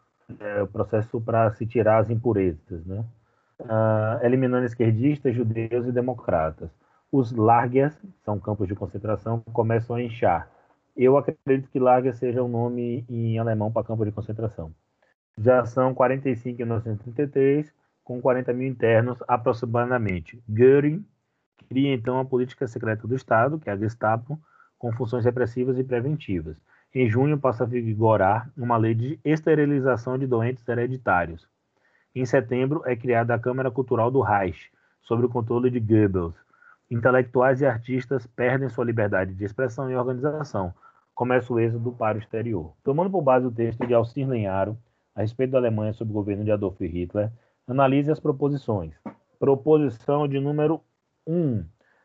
A: é, o processo para se tirar as impurezas, né? Ah, eliminando esquerdistas, judeus e democratas. Os largers, são campos de concentração, começam a inchar. Eu acredito que larger seja o nome em alemão para campo de concentração. Já são 45 em 1933, com 40 mil internos aproximadamente. Göring cria então a política secreta do Estado, que é a Gestapo, com funções repressivas e preventivas. Em junho passa a vigorar uma lei de esterilização de doentes hereditários. Em setembro é criada a Câmara Cultural do Reich, sob o controle de Goebbels. Intelectuais e artistas perdem sua liberdade de expressão e organização. Começa o êxodo para o exterior. Tomando por base o texto de Alcir Lenharo, a respeito da Alemanha sob o governo de Adolf Hitler, analise as proposições. Proposição de número 1.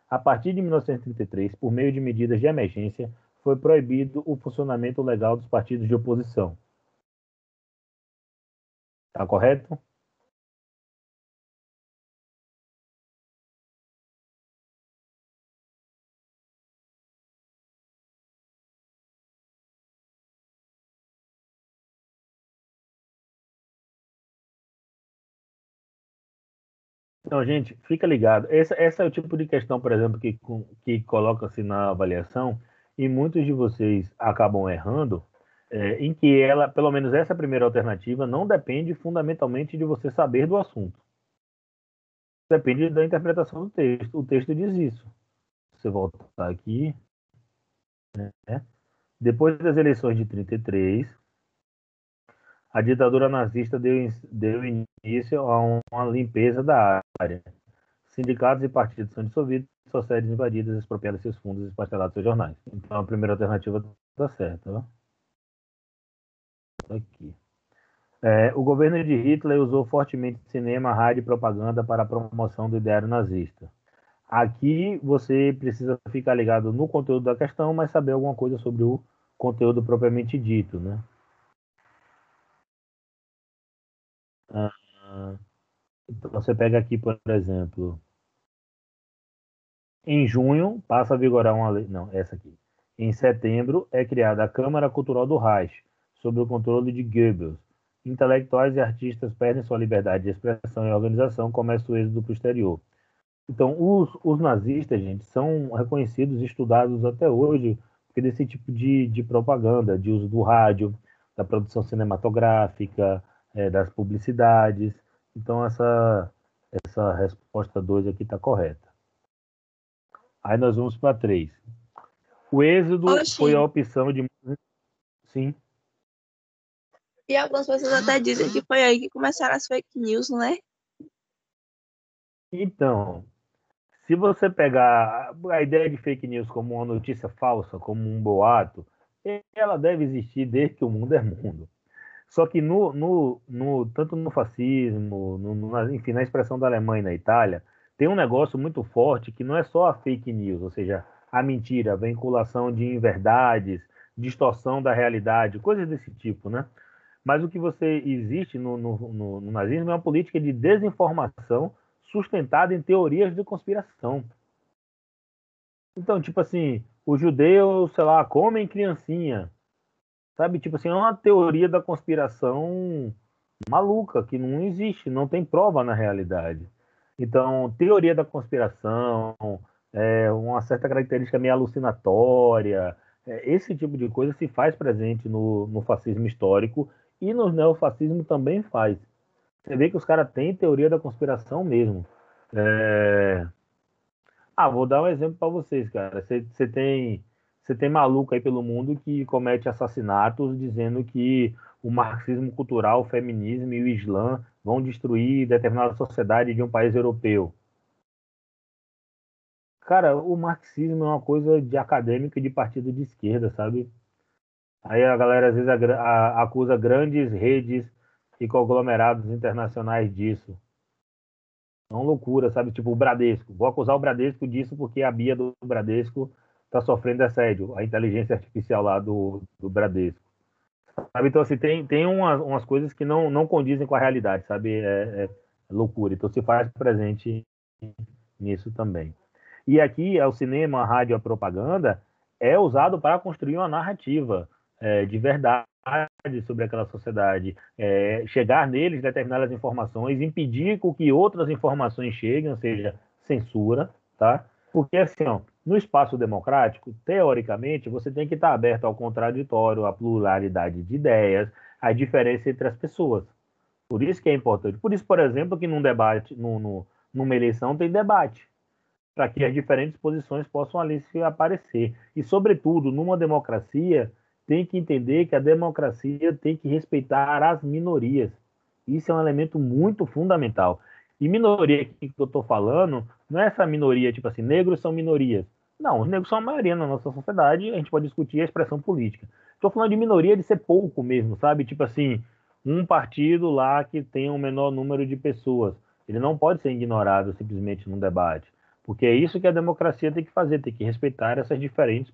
A: A partir de 1933, por meio de medidas de emergência, foi proibido o funcionamento legal dos partidos de oposição. Está correto? Então, gente, fica ligado. Esse, esse é o tipo de questão, por exemplo, que, que coloca-se na avaliação e muitos de vocês acabam errando, é, em que ela, pelo menos essa primeira alternativa, não depende fundamentalmente de você saber do assunto. Depende da interpretação do texto. O texto diz isso. Você voltar aqui. né? Depois das eleições de 33, a ditadura nazista deu, deu início a uma limpeza da área. Sindicatos e partidos são dissolvidos, suas sedes invadidas, expropriadas seus fundos e espastelados seus jornais. Então a primeira alternativa está certa. Tá Aqui. É, o governo de Hitler usou fortemente cinema, rádio e propaganda para a promoção do ideário nazista. Aqui você precisa ficar ligado no conteúdo da questão, mas saber alguma coisa sobre o conteúdo propriamente dito, né? Então você pega aqui, por exemplo, em junho passa a vigorar uma lei, não, essa aqui. Em setembro é criada a Câmara Cultural do Reich, sob o controle de Goebbels. Intelectuais e artistas perdem sua liberdade de expressão e organização, começa o êxodo para o exterior. Então, os, os nazistas, gente, são reconhecidos e estudados até hoje porque desse tipo de, de propaganda, de uso do rádio, da produção cinematográfica, eh, das publicidades. Então, essa, essa resposta 2 aqui está correta. Aí nós vamos para 3. O êxodo
I: Oxi.
A: foi a opção de. Sim.
I: E algumas pessoas até dizem que foi aí que começaram as fake news, né?
A: Então, se você pegar a ideia de fake news como uma notícia falsa, como um boato, ela deve existir desde que o mundo é mundo. Só que no, no, no tanto no fascismo, no, no- enfim, na expressão da Alemanha e na Itália, tem um negócio muito forte que não é só a fake news, ou seja, a mentira, a vinculação de inverdades, distorção da realidade, coisas desse tipo, né? Mas o que você existe no, no, no, nazismo é uma política de desinformação sustentada em teorias de conspiração. Então, tipo assim, os judeus, sei lá, comem criancinha. Sabe? Tipo assim, é uma teoria da conspiração maluca, que não existe, não tem prova na realidade. Então, teoria da conspiração, é, uma certa característica meio alucinatória, é, esse tipo de coisa se faz presente no, no fascismo histórico e no neofascismo também faz. Você vê que os caras têm teoria da conspiração mesmo. É... Ah, vou dar um exemplo para vocês, cara. Você tem você tem maluco aí pelo mundo que comete assassinatos dizendo que o marxismo cultural, o feminismo e o islã vão destruir determinada sociedade de um país europeu. Cara, o marxismo é uma coisa de acadêmico e de partido de esquerda, sabe? Aí a galera às vezes acusa grandes redes e conglomerados internacionais disso. É uma loucura, sabe? Tipo o Bradesco. Vou acusar o Bradesco disso porque a Bia do Bradesco está sofrendo assédio, a inteligência artificial lá do, do Bradesco. Sabe? Então, assim, tem, tem umas, umas coisas que não, não condizem com a realidade, sabe? É, é loucura. Então, se faz presente nisso também. E aqui, é o cinema, a rádio, a propaganda é usado para construir uma narrativa é, de verdade sobre aquela sociedade, é, chegar neles determinadas informações, impedir com que outras informações cheguem, ou seja, censura, tá? Porque assim, ó, no espaço democrático, teoricamente, você tem que estar aberto ao contraditório, à pluralidade de ideias, à diferença entre as pessoas. Por isso que é importante. Por isso, por exemplo, que num debate, no, no, numa eleição tem debate, para que as diferentes posições possam ali se aparecer. E, sobretudo, numa democracia, tem que entender que a democracia tem que respeitar as minorias. Isso é um elemento muito fundamental. E minoria que eu estou falando não é essa minoria, tipo assim, negros são minorias. Não, os negros são a maioria na nossa sociedade, a gente pode discutir a expressão política. Estou falando de minoria de ser pouco mesmo, sabe? Tipo assim, um partido lá que tem um menor número de pessoas. Ele não pode ser ignorado simplesmente num debate. Porque é isso que a democracia tem que fazer, tem que respeitar essas diferentes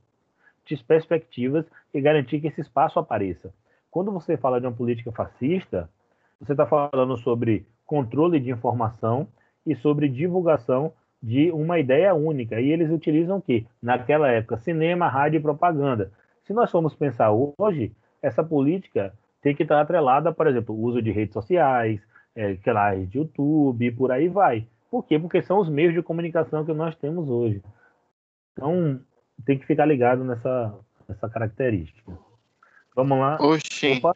A: perspectivas e garantir que esse espaço apareça. Quando você fala de uma política fascista, você está falando sobre controle de informação e sobre divulgação de uma ideia única. E eles utilizam o quê? Naquela época, cinema, rádio e propaganda. Se nós formos pensar hoje, essa política tem que estar atrelada, por exemplo, o uso de redes sociais, é, canais de YouTube, por aí vai. Por quê? Porque são os meios de comunicação que nós temos hoje. Então, tem que ficar ligado nessa, nessa característica. Vamos lá.
G: Oxi.
A: Opa.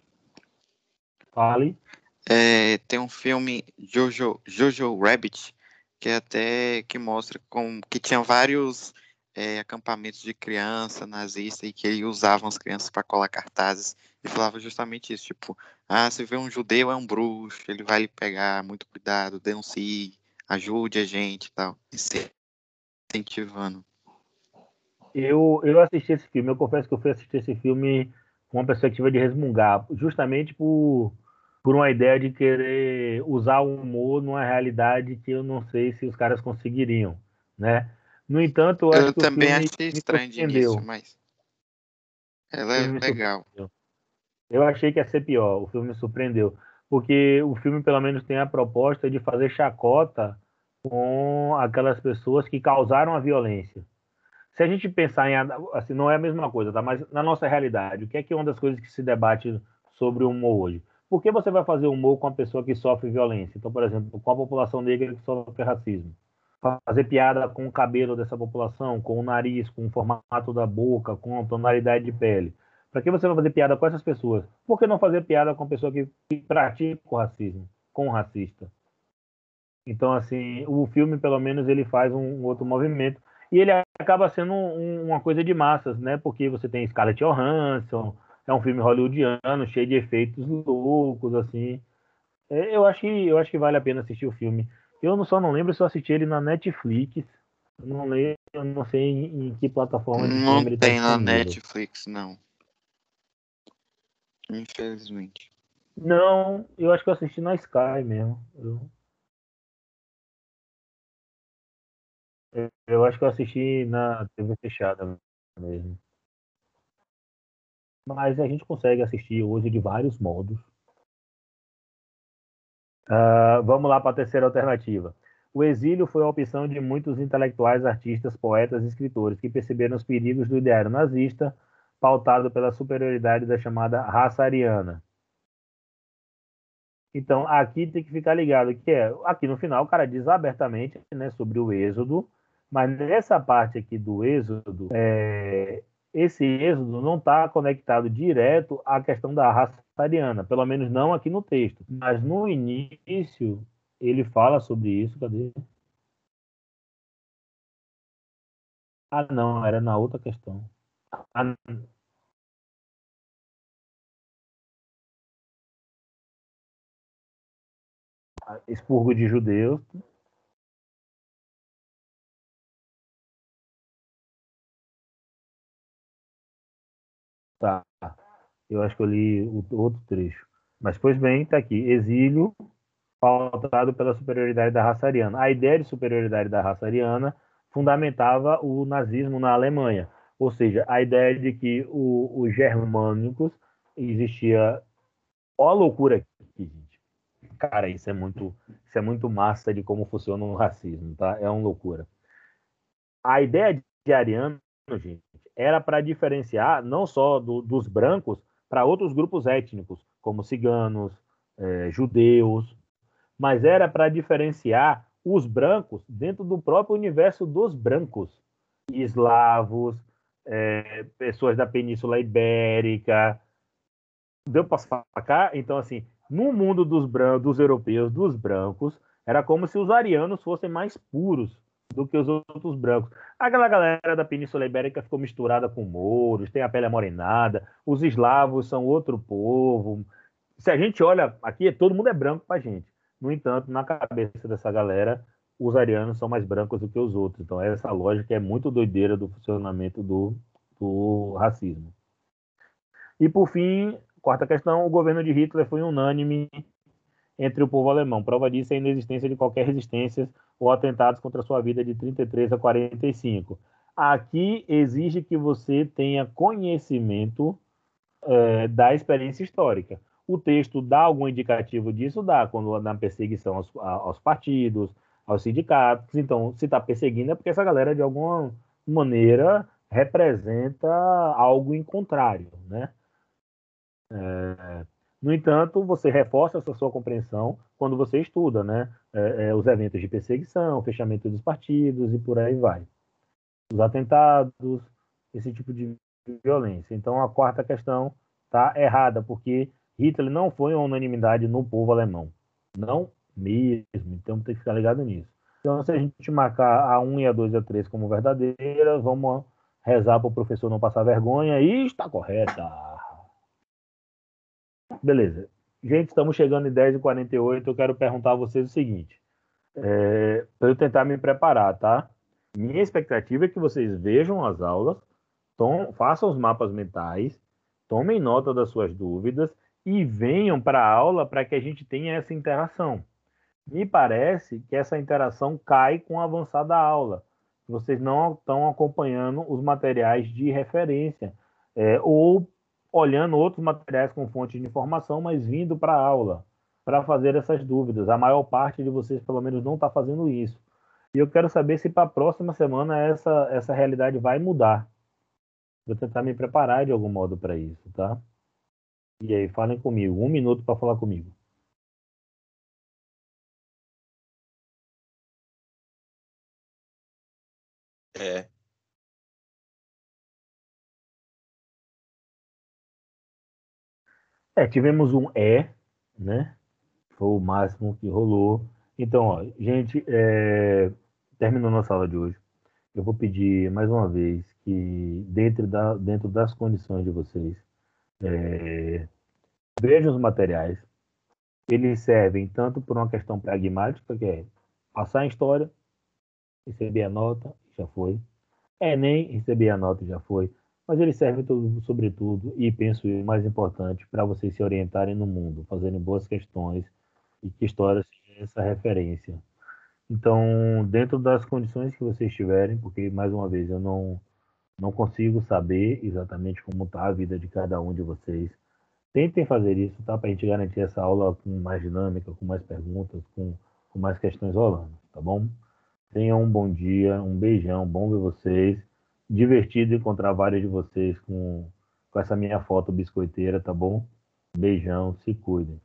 A: Fale.
G: É, tem um filme Jojo, Jojo Rabbit que é até que mostra com, que tinha vários é, acampamentos de criança nazista e que ele usavam as crianças para colar cartazes e falava justamente isso, tipo, ah, se vê um judeu é um bruxo, ele vai lhe pegar, muito cuidado, denuncie, ajude a gente e tal, incentivando.
A: Eu, eu assisti esse filme, eu confesso que eu fui assistir esse filme com uma perspectiva de resmungar, justamente por por uma ideia de querer usar o humor numa realidade que eu não sei se os caras conseguiriam, né? No entanto, eu,
G: eu também achei estranho início, mas ela é legal.
A: Eu achei que ia ser pior, o filme me surpreendeu, porque o filme pelo menos tem a proposta de fazer chacota com aquelas pessoas que causaram a violência. Se a gente pensar em assim, não é a mesma coisa, tá? Mas na nossa realidade, o que é que é uma das coisas que se debate sobre o humor hoje? Por que você vai fazer humor com a pessoa que sofre violência? Então, por exemplo, com a população negra que sofre racismo. Fazer piada com o cabelo dessa população, com o nariz, com o formato da boca, com a tonalidade de pele. Para que você vai fazer piada com essas pessoas? Por que não fazer piada com a pessoa que pratica o racismo, com o racista? Então, assim, o filme, pelo menos, ele faz um outro movimento. E ele acaba sendo um, uma coisa de massas, né? Porque você tem Scarlett Johansson, é um filme hollywoodiano, cheio de efeitos loucos, assim. É, eu, acho que, eu acho que vale a pena assistir o filme. Eu só não lembro se eu assisti ele na Netflix. Eu não lembro, não sei em, em que plataforma
G: Não
A: tá
G: tem na
A: disponível.
G: Netflix, não. Infelizmente.
A: Não, eu acho que eu assisti na Sky mesmo. Eu- eu acho que eu assisti na TV fechada mesmo. Mas a gente consegue assistir hoje de vários modos. Ah, vamos lá para a terceira alternativa. O exílio foi a opção de muitos intelectuais, artistas, poetas e escritores que perceberam os perigos do ideário nazista, pautado pela superioridade da chamada raça ariana. Então, aqui tem que ficar ligado que é, aqui no final o cara diz abertamente né, sobre o êxodo, mas nessa parte aqui do êxodo, é, esse êxodo não está conectado direto à questão da raça ariana, pelo menos não aqui no texto. Mas no início ele fala sobre isso, cadê? Ah, não, era na outra questão. Ah, expurgo de judeus. Tá. Eu acho que eu li o outro trecho. Mas, pois bem, está aqui. Exílio pautado pela superioridade da raça ariana. A ideia de superioridade da raça ariana fundamentava o nazismo na Alemanha. Ou seja, a ideia de que o, os germânicos existia. Ó a loucura aqui, gente. Cara, isso é muito, isso é muito massa de como funciona o racismo, tá? É uma loucura. A ideia de ariano, gente, era para diferenciar não só do, dos brancos para outros grupos étnicos, como ciganos, é, judeus, mas era para diferenciar os brancos dentro do próprio universo dos brancos, eslavos, é, pessoas da Península Ibérica. Deu para sacar? Então, assim, no mundo dos, brancos, dos europeus, dos brancos, era como se os arianos fossem mais puros do que os outros brancos. Aquela galera da Península Ibérica ficou misturada com mouros, tem a pele amorenada, os eslavos são outro povo. Se a gente olha aqui, todo mundo é branco para gente. No entanto, na cabeça dessa galera, os arianos são mais brancos do que os outros. Então, essa lógica é muito doideira do funcionamento do, do racismo. E, por fim, quarta questão: o governo de Hitler foi unânime entre o povo alemão. Prova disso é a inexistência de qualquer resistência ou atentados contra a sua vida de 33 a 45. Aqui exige que você tenha conhecimento é, da experiência histórica. O texto dá algum indicativo disso? Dá, quando na perseguição aos, aos partidos, aos sindicatos. Então, se está perseguindo é porque essa galera, de alguma maneira, representa algo em contrário, né? É, no entanto, você reforça essa sua compreensão quando você estuda, né? É, é, os eventos de perseguição, fechamento dos partidos e por aí vai. Os atentados, esse tipo de violência. Então, a quarta questão está errada, porque Hitler não foi uma unanimidade no povo alemão. Não mesmo. Então, tem que ficar ligado nisso. Então, se a gente marcar a 1 e a 2 e a 3 como verdadeiras, vamos rezar para o professor não passar vergonha e está correta. Beleza. Gente, estamos chegando em 10h48. Eu quero perguntar a vocês o seguinte: é, para eu tentar me preparar, tá? Minha expectativa é que vocês vejam as aulas, tom, façam os mapas mentais, tomem nota das suas dúvidas e venham para a aula para que a gente tenha essa interação. Me parece que essa interação cai com o avançar da aula. Vocês não estão acompanhando os materiais de referência é, ou olhando outros materiais com fonte de informação, mas vindo para a aula para fazer essas dúvidas. A maior parte de vocês, pelo menos, não está fazendo isso. E eu quero saber se para a próxima semana essa, essa realidade vai mudar. Vou tentar me preparar de algum modo para isso, tá? E aí, falem comigo. Um minuto para falar comigo.
E: É.
A: É, tivemos um E, né? Foi o máximo que rolou. Então, ó, gente, é, terminou nossa aula de hoje. Eu vou pedir mais uma vez que, dentro, da, dentro das condições de vocês, é, vejam os materiais. Eles servem tanto por uma questão pragmática, que é passar em história, receber a nota, já foi. Enem, receber a nota, já foi mas ele serve tudo, sobretudo, e penso o mais importante, para vocês se orientarem no mundo, fazerem boas questões e que história seja essa referência. Então, dentro das condições que vocês tiverem, porque mais uma vez eu não não consigo saber exatamente como está a vida de cada um de vocês. Tentem fazer isso, tá? Para a gente garantir essa aula com mais dinâmica, com mais perguntas, com, com mais questões rolando, tá bom? Tenham um bom dia, um beijão, bom ver vocês. Divertido encontrar vários de vocês com, com essa minha foto biscoiteira, tá bom? Beijão, se cuidem.